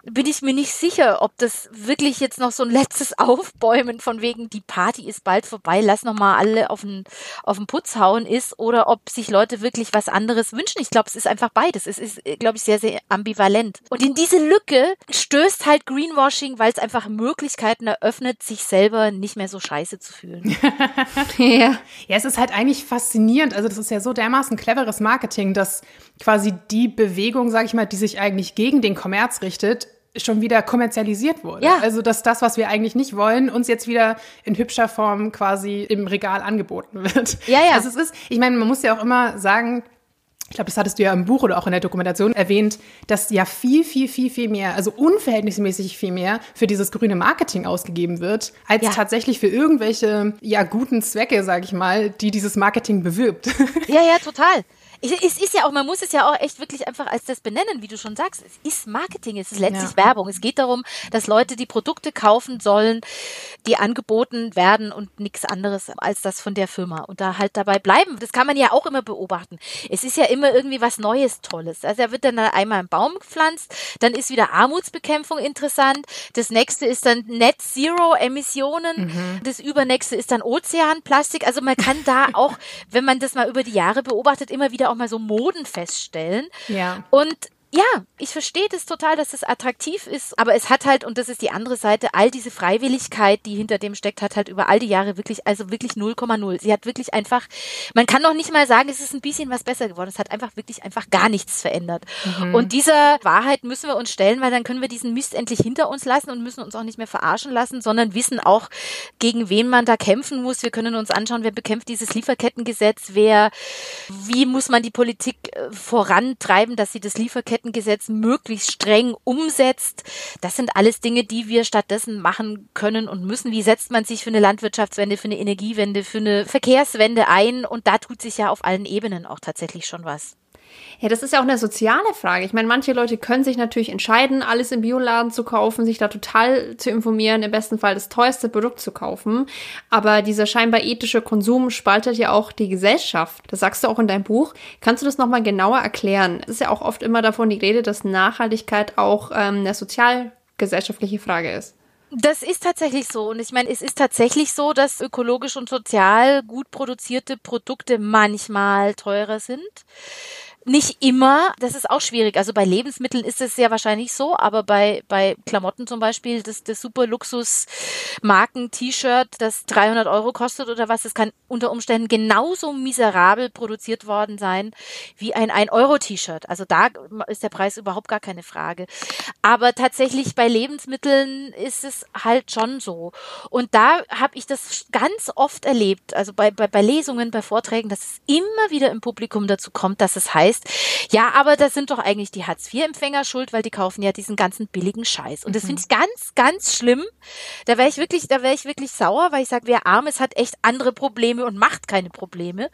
bin ich mir nicht sicher, ob das wirklich jetzt noch so ein letztes [LAUGHS] Aufbäumen von wegen, die Party ist bald vorbei, lass noch mal alle auf den, auf den Putz hauen ist oder ob sich Leute wirklich was anderes wünschen. Ich glaube, es ist einfach beides. Es ist, glaube ich, sehr, sehr ambivalent. Und in diese Lücke stößt halt Greenwashing, weil es einfach Möglichkeiten eröffnet, sich selber nicht mehr so scheiße zu fühlen. [LAUGHS] ja. Ja, es ist halt eigentlich faszinierend. Also das ist ja so dermaßen cleveres Marketing, dass quasi die Bewegung, sage ich mal, die sich eigentlich gegen den Kommerz richtet, schon wieder kommerzialisiert wurde. Ja. Also dass das, was wir eigentlich nicht wollen, uns jetzt wieder in hübscher Form quasi im Regal angeboten wird. Ja, ja. Also es ist, ich meine, man muss ja auch immer sagen, ich glaube, das hattest du ja im Buch oder auch in der Dokumentation erwähnt, dass ja viel, viel, viel, viel mehr, also unverhältnismäßig viel mehr für dieses grüne Marketing ausgegeben wird, als Ja. tatsächlich für irgendwelche, ja, guten Zwecke, sage ich mal, die dieses Marketing bewirbt. Ja, ja, total. Es ist ja auch, man muss es ja auch echt wirklich einfach als das benennen, wie du schon sagst. Es ist Marketing, es ist letztlich Ja. Werbung. Es geht darum, dass Leute die Produkte kaufen sollen, die angeboten werden und nichts anderes als das von der Firma und da halt dabei bleiben. Das kann man ja auch immer beobachten. Es ist ja immer irgendwie was Neues, Tolles. Also da wird dann einmal ein Baum gepflanzt, dann ist wieder Armutsbekämpfung interessant. Das nächste ist dann Net Zero Emissionen. Das übernächste ist dann Ozeanplastik. Also man kann da [LAUGHS] auch, wenn man das mal über die Jahre beobachtet, immer wieder auch mal so Moden feststellen. Ja. Und ja, ich verstehe das total, dass das attraktiv ist, aber es hat halt, und das ist die andere Seite, all diese Freiwilligkeit, die hinter dem steckt, hat halt über all die Jahre wirklich, also wirklich 0,0. Sie hat wirklich einfach, man kann noch nicht mal sagen, es ist ein bisschen was besser geworden. Es hat einfach wirklich einfach gar nichts verändert. Mhm. Und dieser Wahrheit müssen wir uns stellen, weil dann können wir diesen Mist endlich hinter uns lassen und müssen uns auch nicht mehr verarschen lassen, sondern wissen auch, gegen wen man da kämpfen muss. Wir können uns anschauen, wer bekämpft dieses Lieferkettengesetz, wer, wie muss man die Politik äh, vorantreiben, dass sie das Lieferketten Lieferkettengesetz möglichst streng umsetzt. Das sind alles Dinge, die wir stattdessen machen können und müssen. Wie setzt man sich für eine Landwirtschaftswende, für eine Energiewende, für eine Verkehrswende ein? Und da tut sich ja auf allen Ebenen auch tatsächlich schon was. Ja, das ist ja auch eine soziale Frage. Ich meine, manche Leute können sich natürlich entscheiden, alles im Bioladen zu kaufen, sich da total zu informieren, im besten Fall das teuerste Produkt zu kaufen. Aber dieser scheinbar ethische Konsum spaltet ja auch die Gesellschaft. Das sagst du auch in deinem Buch. Kannst du das nochmal genauer erklären? Es ist ja auch oft immer davon die Rede, dass Nachhaltigkeit auch ähm, eine sozialgesellschaftliche Frage ist. Das ist tatsächlich so. Und ich meine, es ist tatsächlich so, dass ökologisch und sozial gut produzierte Produkte manchmal teurer sind. Nicht immer, das ist auch schwierig. Also bei Lebensmitteln ist es sehr wahrscheinlich so, aber bei, bei Klamotten zum Beispiel, das, das super Luxus-Marken-T-Shirt, das 300 Euro kostet oder was, das kann unter Umständen genauso miserabel produziert worden sein wie ein 1-Euro-T-Shirt. Also da ist der Preis überhaupt gar keine Frage. Aber tatsächlich bei Lebensmitteln ist es halt schon so. Und da habe ich das ganz oft erlebt, also bei, bei, bei Lesungen, bei Vorträgen, dass es immer wieder im Publikum dazu kommt, dass es heißt, heißt, ja, aber das sind doch eigentlich die Hartz-IV-Empfänger schuld, weil die kaufen ja diesen ganzen billigen Scheiß. Und das mhm. finde ich ganz, ganz schlimm. Da wäre ich wirklich, da wäre ich wirklich sauer, weil ich sage, wer arm ist, hat echt andere Probleme und macht keine Probleme.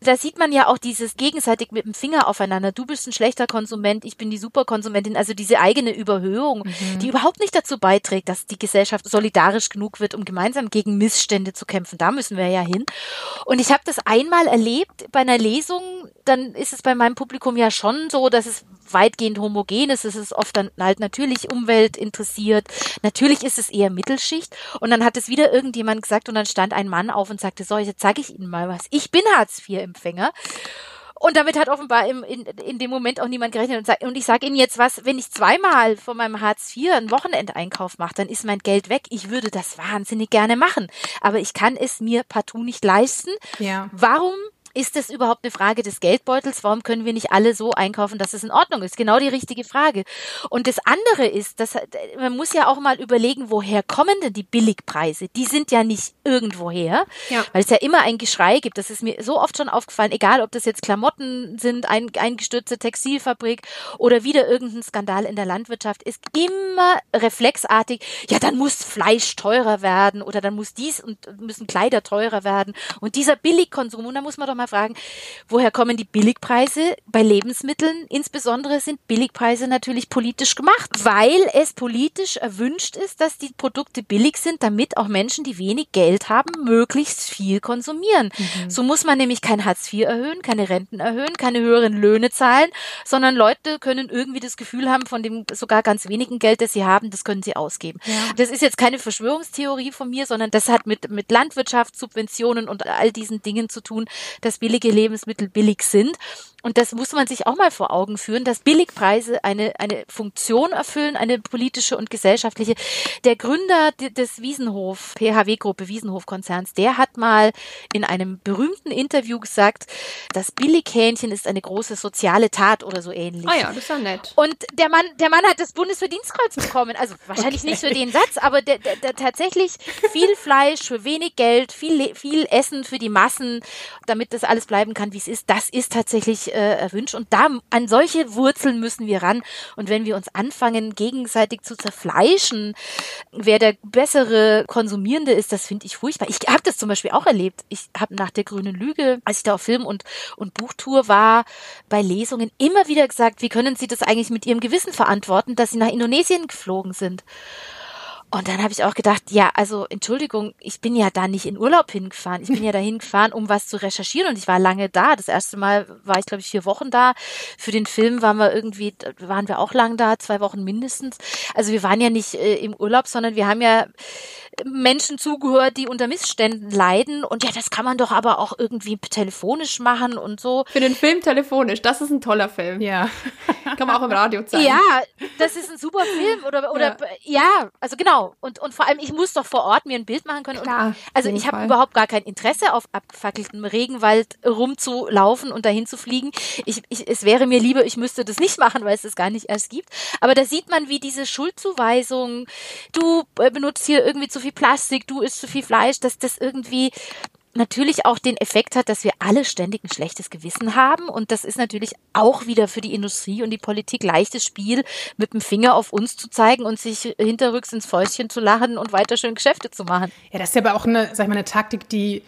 Da sieht man ja auch dieses gegenseitig mit dem Finger aufeinander. Du bist ein schlechter Konsument, ich bin die Superkonsumentin. Also diese eigene Überhöhung, mhm. die überhaupt nicht dazu beiträgt, dass die Gesellschaft solidarisch genug wird, um gemeinsam gegen Missstände zu kämpfen. Da müssen wir ja hin. Und ich habe das einmal erlebt bei einer Lesung, dann ist es bei meinem Publikum ja schon so, dass es weitgehend homogen ist. Es ist oft dann halt natürlich Umwelt interessiert. Natürlich ist es eher Mittelschicht. Und dann hat es wieder irgendjemand gesagt und dann stand ein Mann auf und sagte, so, jetzt sage ich Ihnen mal was. Ich bin Hartz-IV-Empfänger. Und damit hat offenbar im, in, in dem Moment auch niemand gerechnet. Und, sag, und ich sage Ihnen jetzt was, wenn ich zweimal von meinem Hartz IV einen Wochenendeinkauf mache, dann ist mein Geld weg. Ich würde das wahnsinnig gerne machen. Aber ich kann es mir partout nicht leisten. Ja. Warum ist es überhaupt eine Frage des Geldbeutels? Warum können wir nicht alle so einkaufen, dass es in Ordnung ist? Genau die richtige Frage. Und das andere ist, dass man muss ja auch mal überlegen, woher kommen denn die Billigpreise? Die sind ja nicht irgendwoher, ja. weil es ja immer ein Geschrei gibt. Das ist mir so oft schon aufgefallen, egal ob das jetzt Klamotten sind, ein, eingestürzte Textilfabrik oder wieder irgendein Skandal in der Landwirtschaft, ist immer reflexartig, ja, dann muss Fleisch teurer werden oder dann muss dies und müssen Kleider teurer werden. Und dieser Billigkonsum, und da muss man doch mal fragen, woher kommen die Billigpreise bei Lebensmitteln? Insbesondere sind Billigpreise natürlich politisch gemacht, weil es politisch erwünscht ist, dass die Produkte billig sind, damit auch Menschen, die wenig Geld haben, möglichst viel konsumieren. Mhm. So muss man nämlich kein Hartz IV erhöhen, keine Renten erhöhen, keine höheren Löhne zahlen, sondern Leute können irgendwie das Gefühl haben, von dem sogar ganz wenigen Geld, das sie haben, das können sie ausgeben. Ja. Das ist jetzt keine Verschwörungstheorie von mir, sondern das hat mit, mit Landwirtschaft, Subventionen und all diesen Dingen zu tun, dass billige Lebensmittel billig sind. Und das muss man sich auch mal vor Augen führen, dass Billigpreise eine, eine Funktion erfüllen, eine politische und gesellschaftliche. Der Gründer des Wiesenhof, PHW-Gruppe Wiesenhof-Konzerns, der hat mal in einem berühmten Interview gesagt, das Billighähnchen ist eine große soziale Tat oder so ähnlich. Ah ja, das ist ja nett. Und der Mann, der Mann hat das Bundesverdienstkreuz bekommen. Also [LAUGHS] wahrscheinlich okay. nicht für den Satz, aber der, der, der tatsächlich viel Fleisch für wenig Geld, viel, viel Essen für die Massen, damit das alles bleiben kann, wie es ist. Das ist tatsächlich äh, erwünscht. Und da an solche Wurzeln müssen wir ran. Und wenn wir uns anfangen, gegenseitig zu zerfleischen, wer der bessere Konsumierende ist, das finde ich furchtbar. Ich habe das zum Beispiel auch erlebt. Ich habe nach der grünen Lüge, als ich da auf Film- und, und Buchtour war, bei Lesungen immer wieder gesagt, wie können Sie das eigentlich mit Ihrem Gewissen verantworten, dass Sie nach Indonesien geflogen sind? Und dann habe ich auch gedacht, ja, also Entschuldigung, ich bin ja da nicht in Urlaub hingefahren. Ich bin ja da hingefahren, um was zu recherchieren und ich war lange da. Das erste Mal war ich, glaube ich, vier Wochen da. Für den Film waren wir irgendwie, waren wir auch lang da, zwei Wochen mindestens. Also wir waren ja nicht äh, im Urlaub, sondern wir haben ja Menschen zugehört, die unter Missständen leiden. Und ja, das kann man doch aber auch irgendwie telefonisch machen und so. Für den Film telefonisch, das ist ein toller Film. Ja. [LAUGHS] kann man auch im Radio zeigen. Ja, das ist ein super Film. Oder, oder ja. ja, also genau. Und, und vor allem, ich muss doch vor Ort mir ein Bild machen können. Klar, und, also ich habe überhaupt gar kein Interesse, auf abgefackeltem Regenwald rumzulaufen und dahin zu fliegen. Ich, ich, es wäre mir lieber, ich müsste das nicht machen, weil es das gar nicht erst gibt. Aber da sieht man, wie diese Schuldzuweisung, du äh, benutzt hier irgendwie zu viel Plastik, du isst zu viel Fleisch, dass das irgendwie natürlich auch den Effekt hat, dass wir alle ständig ein schlechtes Gewissen haben. Und das ist natürlich auch wieder für die Industrie und die Politik leichtes Spiel, mit dem Finger auf uns zu zeigen und sich hinterrücks ins Fäustchen zu lachen und weiter schön Geschäfte zu machen. Ja, das ist aber auch eine, sag ich mal, eine Taktik, die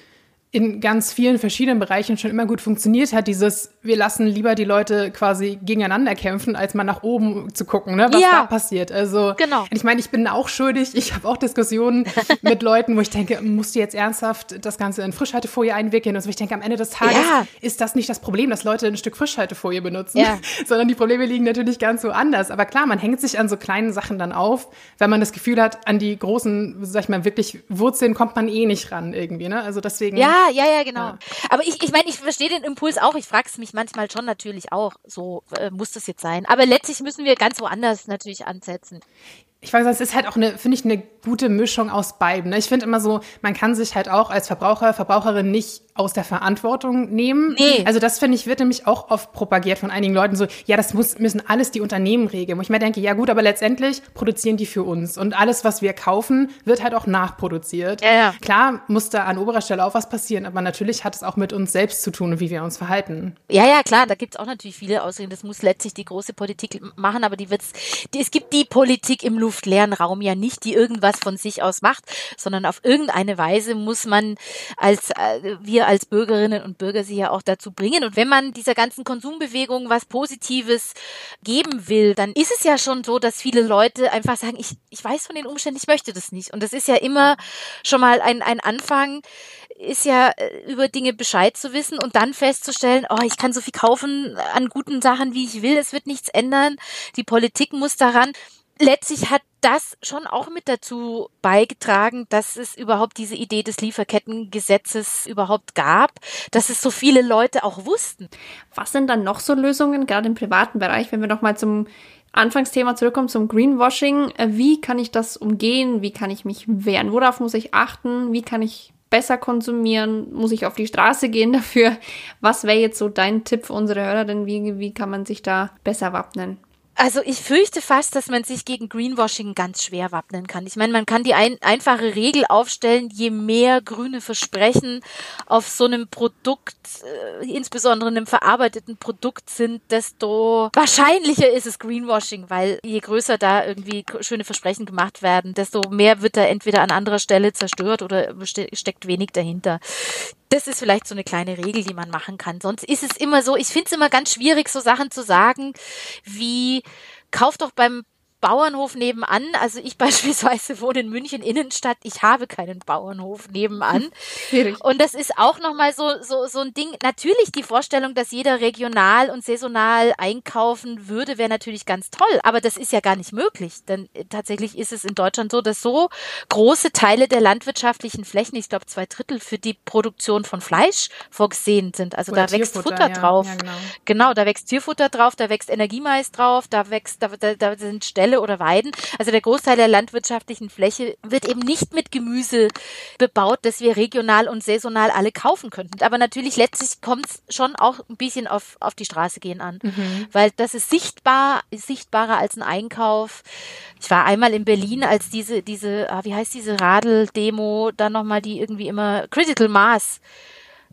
in ganz vielen verschiedenen Bereichen schon immer gut funktioniert hat, dieses, wir lassen lieber die Leute quasi gegeneinander kämpfen, als mal nach oben zu gucken, ne, was ja. da passiert. Also, genau. ich meine, ich bin auch schuldig, [LAUGHS] ich habe auch Diskussionen [LAUGHS] mit Leuten, wo ich denke, musst du jetzt ernsthaft das Ganze in Frischhaltefolie einwickeln? Und so, ich denke, am Ende des Tages ja. ist das nicht das Problem, dass Leute ein Stück Frischhaltefolie benutzen, ja. [LAUGHS] sondern die Probleme liegen natürlich ganz woanders. Aber klar, man hängt sich an so kleinen Sachen dann auf, wenn man das Gefühl hat, an die großen, sag ich mal, wirklich Wurzeln kommt man eh nicht ran irgendwie, ne? Also deswegen. Ja, ja, ja, genau. Ja. Aber ich, ich meine, ich verstehe den Impuls auch. Ich frage es mich manchmal schon natürlich auch. So äh, muss das jetzt sein. Aber letztlich müssen wir ganz woanders natürlich ansetzen ich weiß, es ist halt auch eine, finde ich, eine gute Mischung aus beiden. Ne? Ich finde immer so, man kann sich halt auch als Verbraucher, Verbraucherin nicht aus der Verantwortung nehmen. Nee. Also das finde ich, wird nämlich auch oft propagiert von einigen Leuten so, ja, das muss, müssen alles die Unternehmen regeln. Wo ich mir denke, ja gut, aber letztendlich produzieren die für uns. Und alles, was wir kaufen, wird halt auch nachproduziert. Ja, ja. Klar muss da an oberer Stelle auch was passieren, aber natürlich hat es auch mit uns selbst zu tun und wie wir uns verhalten. Ja, ja, klar, da gibt es auch natürlich viele Ausreden. Das muss letztlich die große Politik machen, aber die wird's, die, es gibt die Politik im luftleeren Raum ja nicht, die irgendwas von sich aus macht, sondern auf irgendeine Weise muss man als äh, wir als Bürgerinnen und Bürger sie ja auch dazu bringen. Und wenn man dieser ganzen Konsumbewegung was Positives geben will, dann ist es ja schon so, dass viele Leute einfach sagen, ich, ich weiß von den Umständen, ich möchte das nicht. Und das ist ja immer schon mal ein, ein Anfang, ist ja äh, über Dinge Bescheid zu wissen und dann festzustellen, oh, ich kann so viel kaufen an guten Sachen, wie ich will, es wird nichts ändern. Die Politik muss daran letztlich hat das schon auch mit dazu beigetragen, dass es überhaupt diese Idee des Lieferkettengesetzes überhaupt gab, dass es so viele Leute auch wussten. Was sind dann noch so Lösungen, gerade im privaten Bereich, wenn wir nochmal zum Anfangsthema zurückkommen, zum Greenwashing? Äh, wie kann ich das umgehen? Wie kann ich mich wehren? Worauf muss ich achten? Wie kann ich besser konsumieren? Muss ich auf die Straße gehen [LAUGHS] dafür? Was wäre jetzt so dein Tipp für unsere Hörer? Denn wie, wie kann man sich da besser wappnen? Also ich fürchte fast, dass man sich gegen Greenwashing ganz schwer wappnen kann. Ich meine, man kann die ein, einfache Regel aufstellen, je mehr grüne Versprechen auf so einem Produkt, äh, insbesondere einem verarbeiteten Produkt sind, desto wahrscheinlicher ist es Greenwashing, weil je größer da irgendwie schöne Versprechen gemacht werden, desto mehr wird da entweder an anderer Stelle zerstört oder steckt wenig dahinter das ist vielleicht so eine kleine Regel, die man machen kann. Sonst ist es immer so, ich finde es immer ganz schwierig, so Sachen zu sagen, wie kauf doch beim Bauernhof nebenan. Also ich [LAUGHS] beispielsweise wohne in München Innenstadt. Ich habe keinen Bauernhof nebenan. Und das ist auch nochmal so, so, so ein Ding. Natürlich die Vorstellung, dass jeder regional und saisonal einkaufen würde, wäre natürlich ganz toll. Aber das ist ja gar nicht möglich. Denn äh, tatsächlich ist es in Deutschland so, dass so große Teile der landwirtschaftlichen Flächen, ich glaube zwei Drittel für die Produktion von Fleisch vorgesehen sind. Also Oder da wächst Futter ja. drauf. Ja, genau. genau, da wächst Tierfutter drauf, da wächst Energiemais drauf, da wächst, da, da, da sind Stellen Ställe oder Weiden. Also der Großteil der landwirtschaftlichen Fläche wird eben nicht mit Gemüse bebaut, das wir regional und saisonal alle kaufen könnten. Aber natürlich letztlich kommt es schon auch ein bisschen auf, auf die Straße gehen an. Mhm. Weil das ist sichtbar, ist sichtbarer als ein Einkauf. Ich war einmal in Berlin, als diese, diese, ah, wie heißt diese Radel-Demo, dann nochmal die irgendwie immer Critical Mass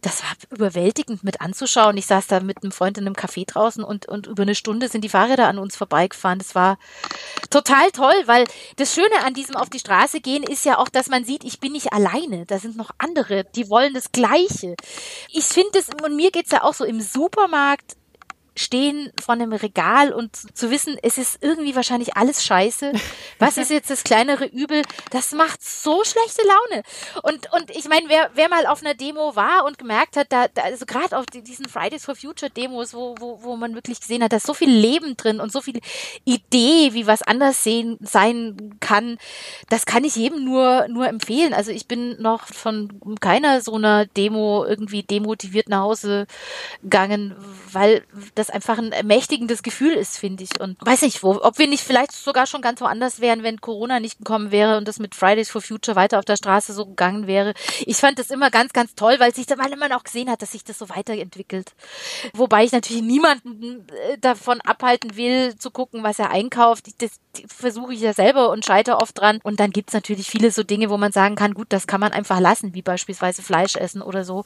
das war überwältigend mit anzuschauen. Ich saß da mit einem Freund in einem Café draußen und, und über eine Stunde sind die Fahrräder an uns vorbeigefahren. Das war total toll, weil das Schöne an diesem auf die Straße gehen ist ja auch, dass man sieht, ich bin nicht alleine. Da sind noch andere, die wollen das Gleiche. Ich finde es, und mir geht's ja auch so im Supermarkt, stehen vor einem Regal und zu wissen, es ist irgendwie wahrscheinlich alles scheiße. Was ist jetzt das kleinere Übel? Das macht so schlechte Laune. Und, und ich meine, wer, wer mal auf einer Demo war und gemerkt hat, da, da also gerade auf diesen Fridays for Future Demos, wo, wo, wo man wirklich gesehen hat, da ist so viel Leben drin und so viel Idee, wie was anders sehen, sein kann, das kann ich jedem nur, nur empfehlen. Also ich bin noch von keiner so einer Demo irgendwie demotiviert nach Hause gegangen, weil das einfach ein ermächtigendes Gefühl ist, finde ich. Und weiß nicht, wo, ob wir nicht vielleicht sogar schon ganz woanders wären, wenn Corona nicht gekommen wäre und das mit Fridays for Future weiter auf der Straße so gegangen wäre. Ich fand das immer ganz, ganz toll, weil sich da, weil man auch gesehen hat, dass sich das so weiterentwickelt. Wobei ich natürlich niemanden äh, davon abhalten will, zu gucken, was er einkauft. Das versuche ich ja selber und scheitere oft dran. Und dann gibt's natürlich viele so Dinge, wo man sagen kann, gut, das kann man einfach lassen, wie beispielsweise Fleisch essen oder so.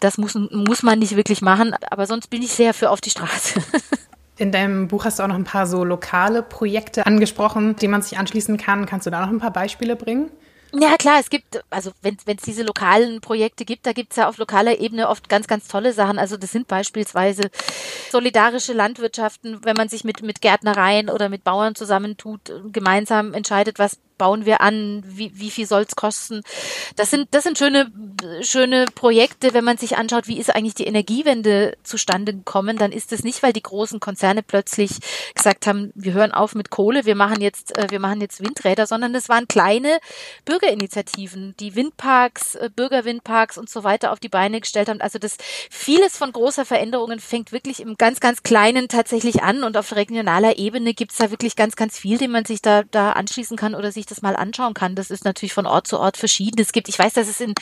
Das muss, muss man nicht wirklich machen. Aber sonst bin ich sehr für auf die Straße. [LAUGHS] In deinem Buch hast du auch noch ein paar so lokale Projekte angesprochen, die man sich anschließen kann. Kannst du da noch ein paar Beispiele bringen? Ja, klar, es gibt, also wenn es diese lokalen Projekte gibt, da gibt es ja auf lokaler Ebene oft ganz, ganz tolle Sachen. Also das sind beispielsweise solidarische Landwirtschaften, wenn man sich mit, mit Gärtnereien oder mit Bauern zusammentut, gemeinsam entscheidet, was bauen wir an, wie, wie viel soll es kosten. Das sind, das sind schöne, schöne Projekte, wenn man sich anschaut, wie ist eigentlich die Energiewende zustande gekommen, dann ist es nicht, weil die großen Konzerne plötzlich gesagt haben, wir hören auf mit Kohle, wir machen jetzt, äh, wir machen jetzt Windräder, sondern es waren kleine Bürgerinitiativen, die Windparks, äh, Bürgerwindparks und so weiter auf die Beine gestellt haben. Also das vieles von großer Veränderungen fängt wirklich im ganz, ganz Kleinen tatsächlich an und auf regionaler Ebene gibt es da wirklich ganz, ganz viel, dem man sich da, da anschließen kann oder sich das mal anschauen kann. Das ist natürlich von Ort zu Ort verschieden. Es gibt, ich weiß, dass es in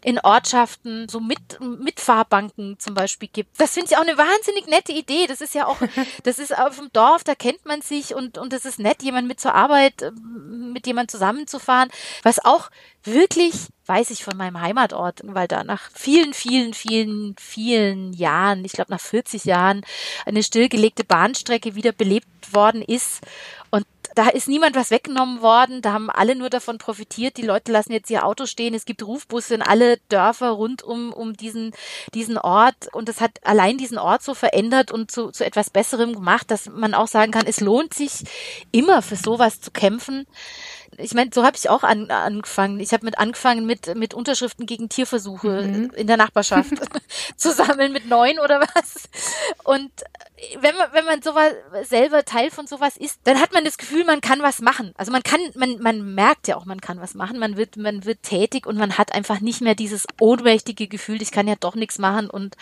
in Ortschaften so mit Mitfahrbanken zum Beispiel gibt. Das finde ich auch eine wahnsinnig nette Idee. Das ist ja auch, [LAUGHS] das ist auf dem Dorf, da kennt man sich und und es ist nett, jemand mit zur Arbeit, ähm, mit jemand zusammenzufahren. Was auch wirklich weiß ich von meinem Heimatort, weil da nach vielen, vielen, vielen, vielen Jahren, ich glaube nach 40 Jahren, eine stillgelegte Bahnstrecke wieder belebt worden ist da ist niemand was weggenommen worden, da haben alle nur davon profitiert. Die Leute lassen jetzt ihr Auto stehen. Es gibt Rufbusse in alle Dörfer rund um, um diesen, diesen Ort. Und das hat allein diesen Ort so verändert und zu, zu etwas Besserem gemacht, dass man auch sagen kann, es lohnt sich immer für sowas zu kämpfen ich meine, so habe ich auch an, angefangen. Ich habe mit angefangen mit mit Unterschriften gegen Tierversuche mhm. in der Nachbarschaft [LAUGHS] [LAUGHS] zu sammeln mit neun oder was. Und wenn man wenn man sowas selber Teil von sowas ist, dann hat man das Gefühl, man kann was machen. Also man kann man man merkt ja auch, man kann was machen. Man wird man wird tätig und man hat einfach nicht mehr dieses ohnmächtige Gefühl, ich kann ja doch nichts machen und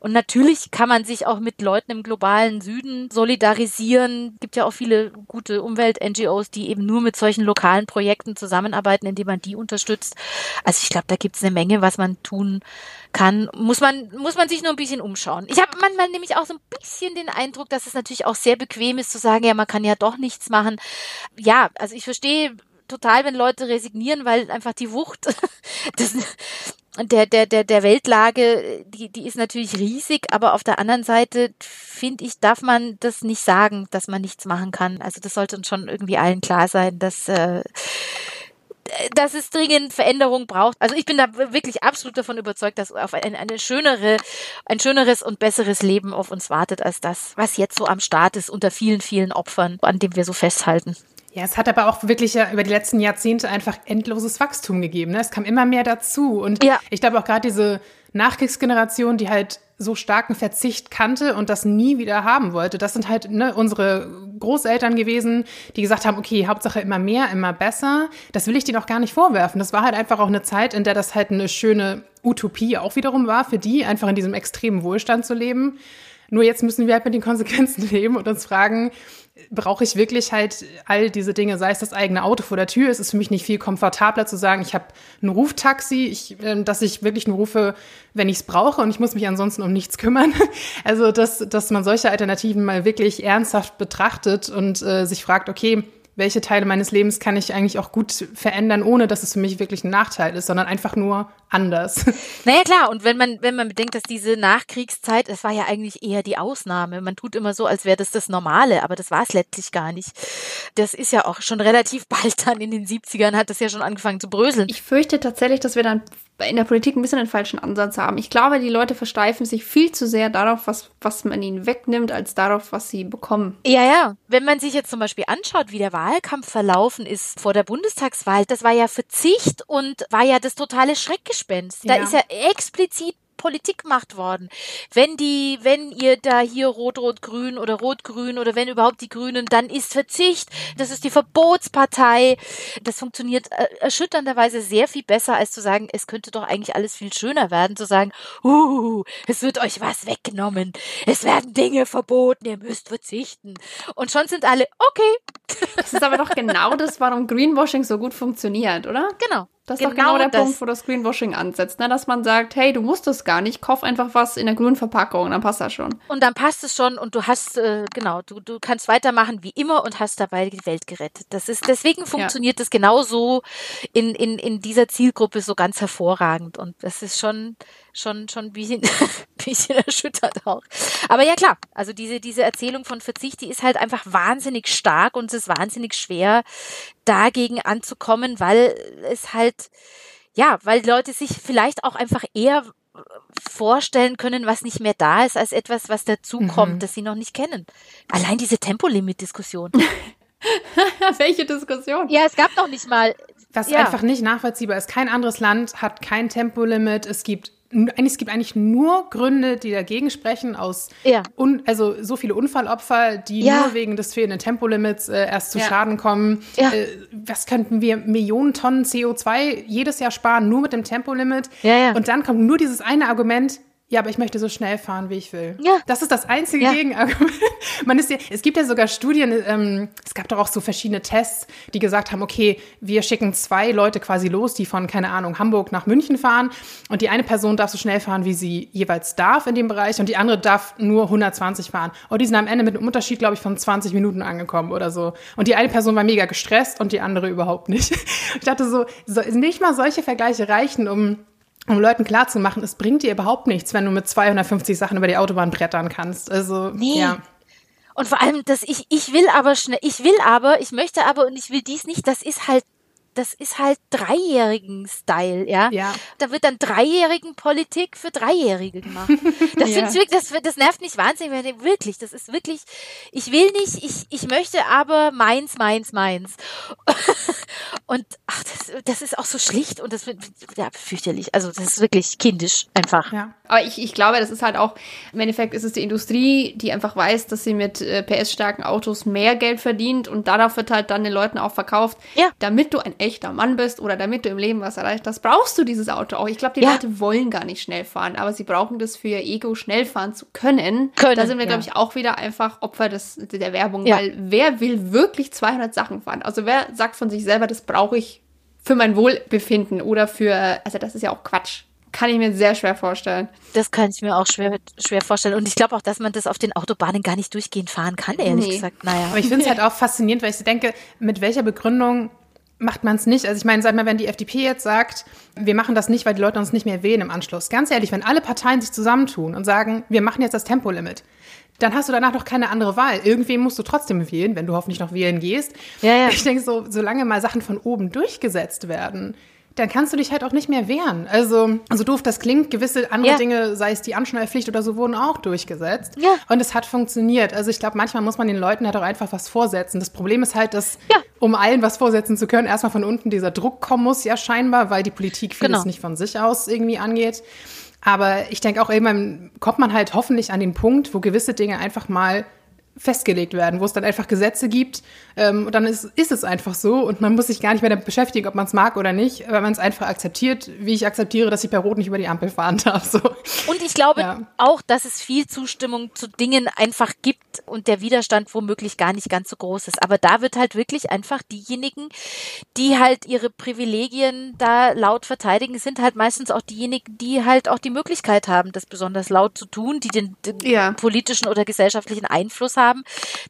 und natürlich kann man sich auch mit Leuten im globalen Süden solidarisieren. Es gibt ja auch viele gute Umwelt-NGOs, die eben nur mit solchen lokalen Projekten zusammenarbeiten, indem man die unterstützt. Also ich glaube, da gibt es eine Menge, was man tun kann. Muss man, muss man sich nur ein bisschen umschauen. Ich habe manchmal nämlich auch so ein bisschen den Eindruck, dass es natürlich auch sehr bequem ist zu sagen, ja, man kann ja doch nichts machen. Ja, also ich verstehe total, wenn Leute resignieren, weil einfach die Wucht [LAUGHS] des, der, der, der, der Weltlage, die, die ist natürlich riesig, aber auf der anderen Seite, finde ich, darf man das nicht sagen, dass man nichts machen kann. Also das sollte uns schon irgendwie allen klar sein, dass äh, dass es dringend Veränderung braucht. Also ich bin da wirklich absolut davon überzeugt, dass auf ein, eine schönere, ein schöneres und besseres Leben auf uns wartet als das, was jetzt so am Start ist unter vielen, vielen Opfern, an dem wir so festhalten. Ja, es hat aber auch wirklich ja über die letzten Jahrzehnte einfach endloses Wachstum gegeben. Ne? Es kam immer mehr dazu. Und ja. ich glaube auch gerade diese Nachkriegsgeneration, die halt so starken Verzicht kannte und das nie wieder haben wollte. Das sind halt ne, unsere Großeltern gewesen, die gesagt haben, okay, Hauptsache immer mehr, immer besser. Das will ich denen auch gar nicht vorwerfen. Das war halt einfach auch eine Zeit, in der das halt eine schöne Utopie auch wiederum war, für die einfach in diesem extremen Wohlstand zu leben. Nur jetzt müssen wir halt mit den Konsequenzen [LAUGHS] leben und uns fragen, brauche ich wirklich halt all diese Dinge, sei es das eigene Auto vor der Tür. Es ist für mich nicht viel komfortabler zu sagen, ich habe ein Ruftaxi, ich, äh, dass ich wirklich nur rufe, wenn ich es brauche und ich muss mich ansonsten um nichts kümmern. [LAUGHS] Also, dass, dass man solche Alternativen mal wirklich ernsthaft betrachtet und äh, sich fragt, okay, welche Teile meines Lebens kann ich eigentlich auch gut verändern, ohne dass es für mich wirklich ein Nachteil ist, sondern einfach nur anders. [LAUGHS] Naja, klar. Und wenn man, wenn man bedenkt, dass diese Nachkriegszeit, es war ja eigentlich eher die Ausnahme. Man tut immer so, als wäre das das Normale, aber das war es letztlich gar nicht. Das ist ja auch schon relativ bald dann in den 70ern hat das ja schon angefangen zu bröseln. Ich fürchte tatsächlich, dass wir dann in der Politik ein bisschen einen falschen Ansatz haben. Ich glaube, die Leute versteifen sich viel zu sehr darauf, was, was man ihnen wegnimmt, als darauf, was sie bekommen. Ja, ja. Wenn man sich jetzt zum Beispiel anschaut, wie der Wahlkampf verlaufen ist vor der Bundestagswahl, das war ja Verzicht und war ja das totale Schreckgespenst. Da Ja. ist ja explizit Politik gemacht worden. Wenn die, wenn ihr da hier Rot-Rot-Grün oder Rot-Grün oder wenn überhaupt die Grünen, dann ist Verzicht. Das ist die Verbotspartei. Das funktioniert äh, erschütternderweise sehr viel besser, als zu sagen, es könnte doch eigentlich alles viel schöner werden, zu sagen, uh, es wird euch was weggenommen. Es werden Dinge verboten, ihr müsst verzichten. Und schon sind alle, okay, Das ist aber doch genau das, warum Greenwashing so gut funktioniert, oder? genau. Das ist doch genau der das. Punkt, wo das Greenwashing ansetzt, ne? dass man sagt, hey, du musst das gar nicht, kauf einfach was in der grünen Verpackung, dann passt das schon. Und dann passt es schon und du hast, äh, genau, du, du kannst weitermachen wie immer und hast dabei die Welt gerettet. Das ist, deswegen funktioniert das genauso in, in, in dieser Zielgruppe so ganz hervorragend. Und das ist schon, schon, schon ein bisschen, [LAUGHS] bisschen erschüttert auch. Aber ja klar, also diese, diese Erzählung von Verzicht, die ist halt einfach wahnsinnig stark und es ist wahnsinnig schwer, dagegen anzukommen, weil es halt, ja, weil die Leute sich vielleicht auch einfach eher vorstellen können, was nicht mehr da ist, als etwas, was dazukommt, das sie noch nicht kennen. Allein diese Tempolimit-Diskussion. [LAUGHS] Welche Diskussion? ja, es gab noch nicht mal. Was Ja. einfach nicht nachvollziehbar ist. Kein anderes Land hat kein Tempolimit. Es gibt es gibt eigentlich nur Gründe, die dagegen sprechen, aus Ja. un, also so viele Unfallopfer, die Ja. nur wegen des fehlenden Tempolimits äh, erst zu Ja. Schaden kommen. Ja. Äh, was könnten wir Millionen Tonnen CO2 jedes Jahr sparen, nur mit dem Tempolimit? Ja, ja. Und dann kommt nur dieses eine Argument. Ja, aber ich möchte so schnell fahren, wie ich will. Ja. Das ist das einzige Ja. Gegenargument. [LAUGHS] Man ist ja, es gibt ja sogar Studien, ähm, es gab doch auch so verschiedene Tests, die gesagt haben, okay, wir schicken zwei Leute quasi los, die von, keine Ahnung, Hamburg nach München fahren und die eine Person darf so schnell fahren, wie sie jeweils darf in dem Bereich und die andere darf nur 120 fahren. Und die sind am Ende mit einem Unterschied, glaube ich, von 20 Minuten angekommen oder so. Und die eine Person war mega gestresst und die andere überhaupt nicht. [LAUGHS] Ich dachte so, so nicht mal solche Vergleiche reichen, um um Leuten klarzumachen, es bringt dir überhaupt nichts, wenn du mit 250 Sachen über die Autobahn brettern kannst. Also, Nee. ja. Und vor allem, dass ich, ich will aber schnell, ich will aber, ich möchte aber und ich will dies nicht, das ist halt, das ist halt dreijährigen Style, ja. Ja. Da wird dann dreijährigen Politik für Dreijährige gemacht. Das, [LAUGHS] Ja. wirklich, das, das nervt mich wahnsinnig, weil wirklich, das ist wirklich, ich will nicht, ich, ich möchte aber meins, meins, meins. [LAUGHS] Und ach, das, das ist auch so schlicht und das wird ja fürchterlich. Also das ist wirklich kindisch einfach. ja. Aber ich, ich glaube, das ist halt auch, im Endeffekt ist es die Industrie, die einfach weiß, dass sie mit äh, PS-starken Autos mehr Geld verdient und darauf wird halt dann den Leuten auch verkauft, Ja. damit du ein echter Mann bist oder damit du im Leben was erreicht hast, brauchst du dieses Auto auch. Ich glaube, die Ja. Leute wollen gar nicht schnell fahren, aber sie brauchen das für ihr Ego, schnell fahren zu können. Können, da sind wir, ja. glaube ich, auch wieder einfach Opfer des, der Werbung, Ja. weil wer will wirklich 200 Sachen fahren? Also wer sagt von sich selber, das brauche ich für mein Wohlbefinden oder für, also das ist ja auch Quatsch. Kann ich mir sehr schwer vorstellen. Das kann ich mir auch schwer, schwer vorstellen. Und ich glaube auch, dass man das auf den Autobahnen gar nicht durchgehend fahren kann, ehrlich Nee. gesagt. Naja. Aber ich finde es [LAUGHS] halt auch faszinierend, weil ich so denke, mit welcher Begründung macht man es nicht? Also ich meine, sag mal, wenn die FDP jetzt sagt, wir machen das nicht, weil die Leute uns nicht mehr wählen im Anschluss. Ganz ehrlich, wenn alle Parteien sich zusammentun und sagen, wir machen jetzt das Tempolimit, dann hast du danach noch keine andere Wahl. Irgendwen musst du trotzdem wählen, wenn du hoffentlich noch wählen gehst. Ja, ja. Ich denke so, solange mal Sachen von oben durchgesetzt werden, dann kannst du dich halt auch nicht mehr wehren. Also, so doof das klingt, gewisse andere Ja. Dinge, sei es die Anschnallpflicht oder so, wurden auch durchgesetzt. Ja. Und es hat funktioniert. Also ich glaube, manchmal muss man den Leuten halt auch einfach was vorsetzen. Das Problem ist halt, dass, Ja. um allen was vorsetzen zu können, erstmal von unten dieser Druck kommen muss, ja scheinbar, weil die Politik vieles Genau. nicht von sich aus irgendwie angeht. Aber ich denke auch irgendwann kommt man halt hoffentlich an den Punkt, wo gewisse Dinge einfach mal festgelegt werden, wo es dann einfach Gesetze gibt ähm, und dann ist, ist es einfach so und man muss sich gar nicht mehr damit beschäftigen, ob man es mag oder nicht, weil man es einfach akzeptiert, wie ich akzeptiere, dass ich per Rot nicht über die Ampel fahren [LAUGHS] darf. So. Und ich glaube Ja. auch, dass es viel Zustimmung zu Dingen einfach gibt und der Widerstand womöglich gar nicht ganz so groß ist. Aber da wird halt wirklich einfach diejenigen, die halt ihre Privilegien da laut verteidigen, sind halt meistens auch diejenigen, die halt auch die Möglichkeit haben, das besonders laut zu tun, die den, den Ja. politischen oder gesellschaftlichen Einfluss haben,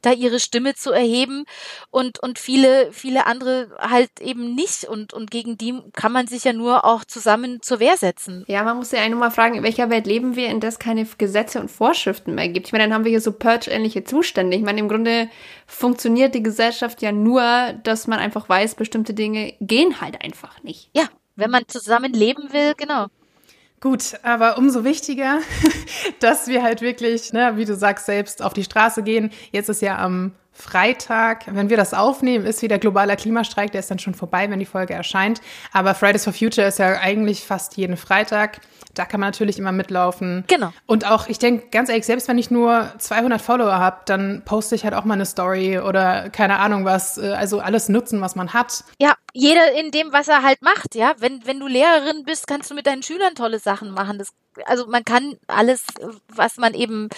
da ihre Stimme zu erheben und, und viele, viele andere halt eben nicht. Und, und gegen die kann man sich ja nur auch zusammen zur Wehr setzen. Ja, man muss ja eigentlich nur mal fragen, in welcher Welt leben wir, in der es keine Gesetze und Vorschriften mehr gibt. Ich meine, dann haben wir hier so Purge-ähnliche Zustände. Ich meine, im Grunde funktioniert die Gesellschaft ja nur, dass man einfach weiß, bestimmte Dinge gehen halt einfach nicht. Ja, Wenn man zusammen leben will, genau. Gut, aber umso wichtiger, [LAUGHS] dass wir halt wirklich, ne, wie du sagst, selbst auf die Straße gehen. Jetzt ist ja am Freitag, wenn wir das aufnehmen, ist wieder globaler Klimastreik. Der ist dann schon vorbei, wenn die Folge erscheint. Aber Fridays for Future ist ja eigentlich fast jeden Freitag. Da kann man natürlich immer mitlaufen. Genau. Und auch, ich denke, ganz ehrlich, selbst wenn ich nur 200 Follower habe, dann poste ich halt auch mal eine Story oder keine Ahnung was. Äh, also alles nutzen, was man hat. Ja, jeder in dem, was er halt macht. Ja, wenn, wenn du Lehrerin bist, kannst du mit deinen Schülern tolle Sachen machen. Das also man kann alles, was man eben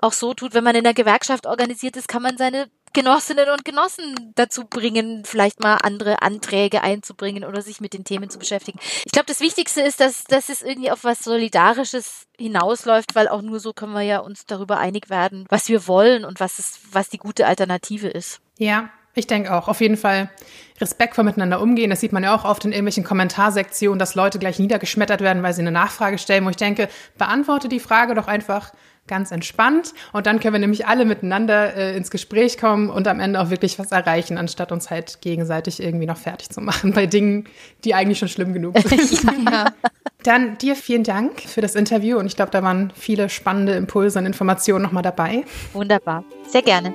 auch so tut, wenn man in der Gewerkschaft organisiert ist, kann man seine Genossinnen und Genossen dazu bringen, vielleicht mal andere Anträge einzubringen oder sich mit den Themen zu beschäftigen. Ich glaube, das Wichtigste ist, dass, dass es irgendwie auf was Solidarisches hinausläuft, weil auch nur so können wir ja uns darüber einig werden, was wir wollen und was ist, was die gute Alternative ist. Ja, ich denke auch. Auf jeden Fall respektvoll miteinander umgehen. Das sieht man ja auch oft in irgendwelchen Kommentarsektionen, dass Leute gleich niedergeschmettert werden, weil sie eine Nachfrage stellen, wo ich denke, beantworte die Frage doch einfach ganz entspannt und dann können wir nämlich alle miteinander äh, ins Gespräch kommen und am Ende auch wirklich was erreichen, anstatt uns halt gegenseitig irgendwie noch fertig zu machen bei Dingen, die eigentlich schon schlimm genug [LAUGHS] sind. ja. [LAUGHS] Dann dir vielen Dank für das Interview und ich glaube, da waren viele spannende Impulse und Informationen nochmal dabei. Wunderbar, sehr gerne.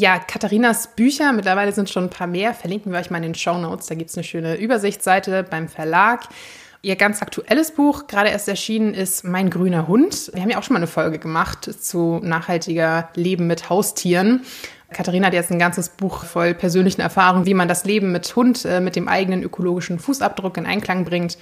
Ja, Katharinas Bücher, mittlerweile sind schon ein paar mehr, verlinken wir euch mal in den Show Notes. Da gibt es eine schöne Übersichtsseite beim Verlag. Ihr ganz aktuelles Buch, gerade erst erschienen, ist Mein grüner Hund. Wir haben ja auch schon mal eine Folge gemacht zu nachhaltiger Leben mit Haustieren. Katharina hat jetzt ein ganzes Buch voll persönlichen Erfahrungen, wie man das Leben mit Hund, äh, mit dem eigenen ökologischen Fußabdruck in Einklang bringt.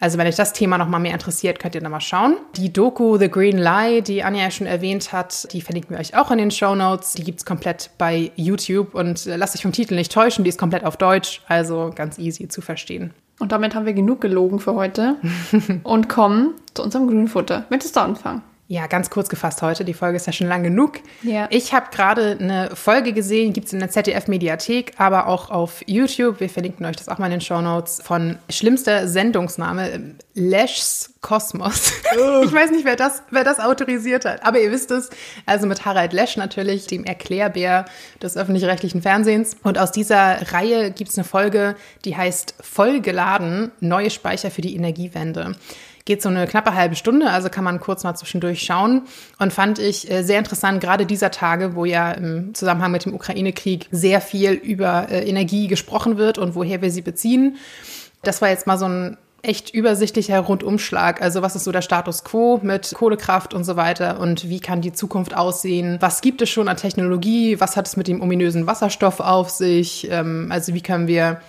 Also wenn euch das Thema noch mal mehr interessiert, könnt ihr da mal schauen. Die Doku The Green Lie, die Anja ja schon erwähnt hat, die verlinken wir euch auch in den Show Notes. Die gibt's komplett bei YouTube und äh, lasst euch vom Titel nicht täuschen, die ist komplett auf Deutsch, also ganz easy zu verstehen. Und damit haben wir genug gelogen für heute [LAUGHS] und kommen zu unserem Grünfutter. Möchtest du anfangen? Ja, ganz kurz gefasst heute. Die Folge ist ja schon lang genug. Ja. Ich habe gerade eine Folge gesehen, gibt es in der ZDF-Mediathek, aber auch auf YouTube. Wir verlinken euch das auch mal in den Show Notes von schlimmster Sendungsname, Lesch's Kosmos. [LAUGHS] ich weiß nicht, wer das, wer das autorisiert hat, aber ihr wisst es. Also mit Harald Lesch natürlich, dem Erklärbär des öffentlich-rechtlichen Fernsehens. Und aus dieser Reihe gibt es eine Folge, die heißt Vollgeladen, neue Speicher für die Energiewende geht so eine knappe halbe Stunde, also kann man kurz mal zwischendurch schauen. Und fand ich äh, sehr interessant, gerade dieser Tage, wo ja im Zusammenhang mit dem Ukraine-Krieg sehr viel über äh, Energie gesprochen wird und woher wir sie beziehen. Das war jetzt mal so ein echt übersichtlicher Rundumschlag. Also was ist so der Status quo mit Kohlekraft und so weiter und wie kann die Zukunft aussehen? Was gibt es schon an Technologie? Was hat es mit dem ominösen Wasserstoff auf sich? Ähm, also wie können wir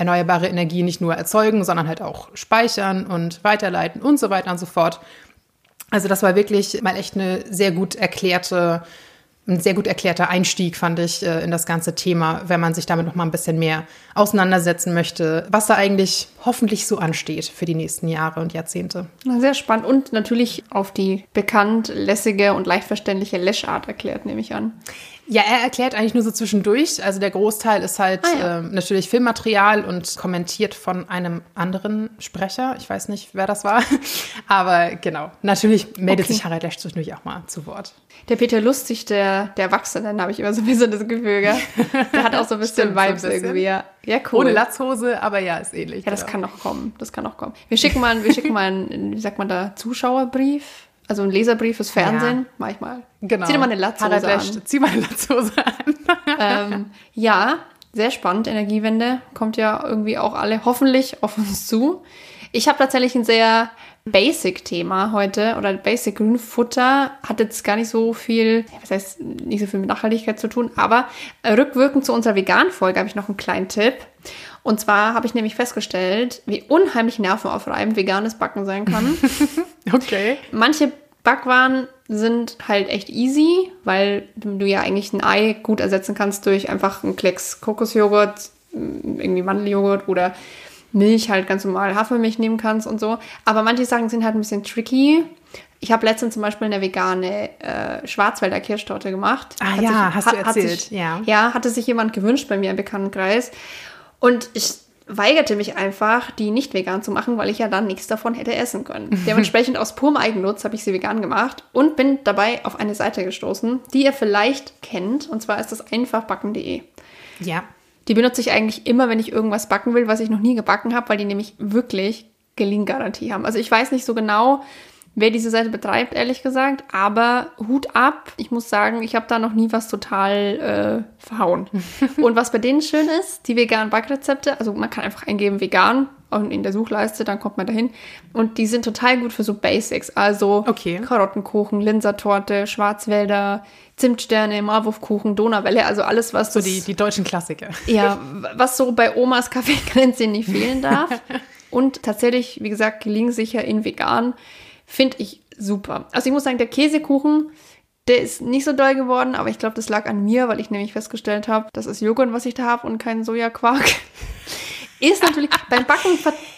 erneuerbare Energie nicht nur erzeugen, sondern halt auch speichern und weiterleiten und so weiter und so fort. Also das war wirklich mal echt eine sehr gut erklärte, ein sehr gut erklärter Einstieg, fand ich, äh, in das ganze Thema, wenn man sich damit noch mal ein bisschen mehr auseinandersetzen möchte, was da eigentlich hoffentlich so ansteht für die nächsten Jahre und Jahrzehnte. Sehr spannend und natürlich auf die bekannt lässige und leicht verständliche Leschart erklärt, nehme ich an. Ja, er erklärt eigentlich nur so zwischendurch. Also der Großteil ist halt ah, ja. äh, natürlich Filmmaterial und kommentiert von einem anderen Sprecher. Ich weiß nicht, wer das war. [LAUGHS] Aber genau, natürlich meldet okay. sich Harald Lesch zwischendurch auch mal zu Wort. Der Peter Lustig, der, der Erwachsene, habe ich immer so ein bisschen das Gefühl, gell? [LAUGHS] Der hat auch so ein bisschen Stimmt, Vibes so ein bisschen. irgendwie. Ja. cool. Ohne Latzhose, aber ja, ist ähnlich. Ja, das genau. kann noch kommen. Das kann noch kommen. Wir schicken mal, wir schicken mal einen, wie sagt man da, Zuschauerbrief also ein Leserbrief fürs Fernsehen, ja. manchmal. Genau. Zieh dir mal eine Latzhose an. Zieh mal eine Latzhose an. [LAUGHS] ähm, ja, sehr spannend. Energiewende kommt ja irgendwie auch alle hoffentlich auf uns zu. Ich habe tatsächlich ein sehr Basic-Thema heute oder Basic Grünfutter hat jetzt gar nicht so viel, was heißt nicht so viel mit Nachhaltigkeit zu tun, aber rückwirkend zu unserer Vegan-Folge habe ich noch einen kleinen Tipp. Und zwar habe ich nämlich festgestellt, wie unheimlich nervenaufreibend veganes Backen sein kann. [LAUGHS] okay. Manche Backwaren sind halt echt easy, weil du ja eigentlich ein Ei gut ersetzen kannst durch einfach einen Klecks Kokosjoghurt, mm, irgendwie Mandeljoghurt oder Milch halt ganz normal Hafermilch nehmen kannst und so. Aber manche Sachen sind halt ein bisschen tricky. Ich habe letztens zum Beispiel eine vegane äh, Schwarzwälder Kirschtorte gemacht. Ah Hat ja, sich, hast hat, du erzählt, Sich, ja. Ja, hatte sich jemand gewünscht bei mir im Bekanntenkreis. Und ich weigerte mich einfach, die nicht vegan zu machen, weil ich ja dann nichts davon hätte essen können. [LAUGHS] Dementsprechend aus purem Eigennutz habe ich sie vegan gemacht und bin dabei auf eine Seite gestoßen, die ihr vielleicht kennt. Und zwar ist das einfachbacken.de. Ja. Die benutze ich eigentlich immer, wenn ich irgendwas backen will, was ich noch nie gebacken habe, weil die nämlich wirklich Gelinggarantie haben. Also ich weiß nicht so genau, wer diese Seite betreibt, ehrlich gesagt, aber Hut ab. Ich muss sagen, ich habe da noch nie was total äh, verhauen. [LAUGHS] und was bei denen schön ist, die veganen Backrezepte, also man kann einfach eingeben vegan und in der Suchleiste, dann kommt man dahin. Und die sind total gut für so Basics. Also Okay. Karottenkuchen, Linsertorte, Schwarzwälder, Zimtsterne, Marwurfkuchen, Donauwelle, also alles, was So das- die, die deutschen Klassiker. ja, [LAUGHS] was so bei Omas Kaffeekränzchen nicht fehlen darf. [LAUGHS] Und tatsächlich, wie gesagt, gelingsicher in vegan, finde ich super. Also ich muss sagen, der Käsekuchen, der ist nicht so doll geworden, aber ich glaube, das lag an mir, weil ich nämlich festgestellt habe, das ist Joghurt, was ich da habe und kein Sojaquark. [LAUGHS] Ist natürlich, beim Backen,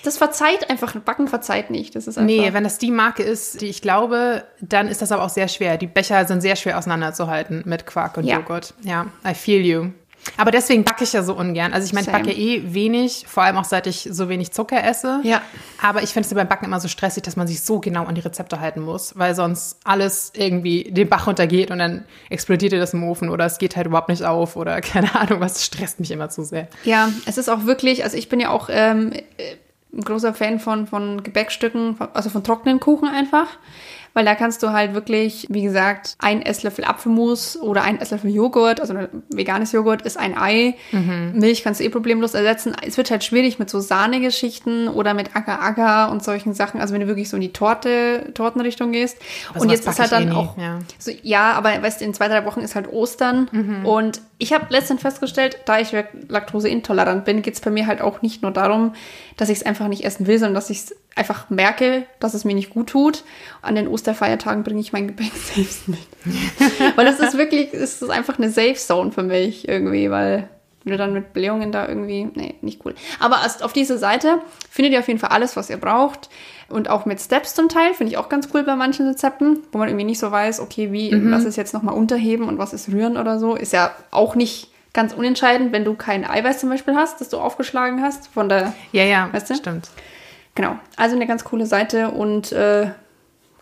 das verzeiht einfach, Backen verzeiht nicht. Das ist einfach, Nee, wenn das die Marke ist, die ich glaube, dann ist das aber auch sehr schwer. Die Becher sind sehr schwer auseinanderzuhalten mit Quark und Ja. Joghurt. Ja, I feel you. Aber deswegen backe ich ja so ungern. Also ich meine, ich backe eh wenig, vor allem auch seit ich so wenig Zucker esse. Ja. Aber ich finde es beim Backen immer so stressig, dass man sich so genau an die Rezepte halten muss, weil sonst alles irgendwie den Bach runtergeht und dann explodiert dir das im Ofen oder es geht halt überhaupt nicht auf oder [LAUGHS] keine Ahnung, was stresst mich immer zu sehr. Ja, es ist auch wirklich, also ich bin ja auch ähm, äh, ein großer Fan von, von Gebäckstücken, also von trockenen Kuchen einfach. Weil da kannst du halt wirklich, wie gesagt, ein Esslöffel Apfelmus oder ein Esslöffel Joghurt, also ein veganes Joghurt ist ein Ei. Milch kannst du eh problemlos ersetzen. Es wird halt schwierig mit so Sahnegeschichten oder mit Agar-Agar und solchen Sachen. Also wenn du wirklich so in die Torte, Tortenrichtung gehst. Aber und sowas jetzt ist halt dann eh auch ja. so, ja, aber weißt du, in zwei, drei Wochen ist halt Ostern. Und ich habe letztens festgestellt, da ich laktoseintolerant bin, geht es bei mir halt auch nicht nur darum, dass ich es einfach nicht essen will, sondern dass ich es einfach merke, dass es mir nicht gut tut. An den Osterfeiertagen bringe ich mein Gepäck [LAUGHS] selbst mit. [LAUGHS] weil das ist wirklich, es ist einfach eine Safe Zone für mich irgendwie, weil du dann mit Blähungen da irgendwie, nee, nicht cool. Aber auf diese Seite findet ihr auf jeden Fall alles, was ihr braucht. Und auch mit Steps zum Teil, finde ich auch ganz cool bei manchen Rezepten, wo man irgendwie nicht so weiß, okay, wie, was ist jetzt nochmal unterheben und was ist rühren oder so. Ist ja auch nicht ganz unentscheidend, wenn du kein Eiweiß zum Beispiel hast, das du aufgeschlagen hast. Von der, Ja, ja, Weißt du? stimmt. Genau. Also eine ganz coole Seite und äh,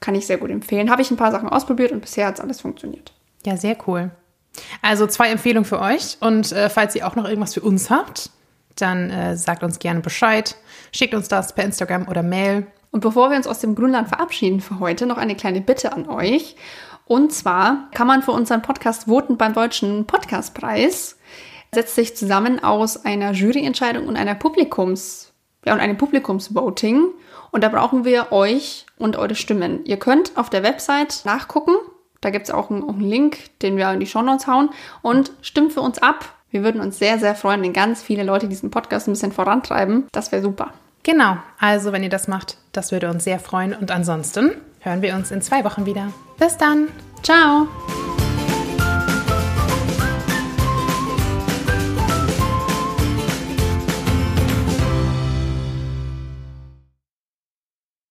kann ich sehr gut empfehlen. Habe ich ein paar Sachen ausprobiert und bisher hat es alles funktioniert. Ja, sehr cool. Also zwei Empfehlungen für euch. Und äh, falls ihr auch noch irgendwas für uns habt, dann äh, sagt uns gerne Bescheid. Schickt uns das per Instagram oder Mail. Und bevor wir uns aus dem Grünland verabschieden für heute, noch eine kleine Bitte an euch. Und zwar kann man für unseren Podcast voten beim Deutschen Podcastpreis. Setzt sich zusammen aus einer Juryentscheidung und einer Publikums, ja, und einem Publikumsvoting. Und da brauchen wir euch und eure Stimmen. Ihr könnt auf der Website nachgucken. Da gibt es auch einen, auch einen Link, den wir in die Shownotes hauen. Und stimmt für uns ab. Wir würden uns sehr, sehr freuen, wenn ganz viele Leute diesen Podcast ein bisschen vorantreiben. Das wäre super. Genau, also wenn ihr das macht, das würde uns sehr freuen. Und ansonsten hören wir uns in zwei Wochen wieder. Bis dann. Ciao!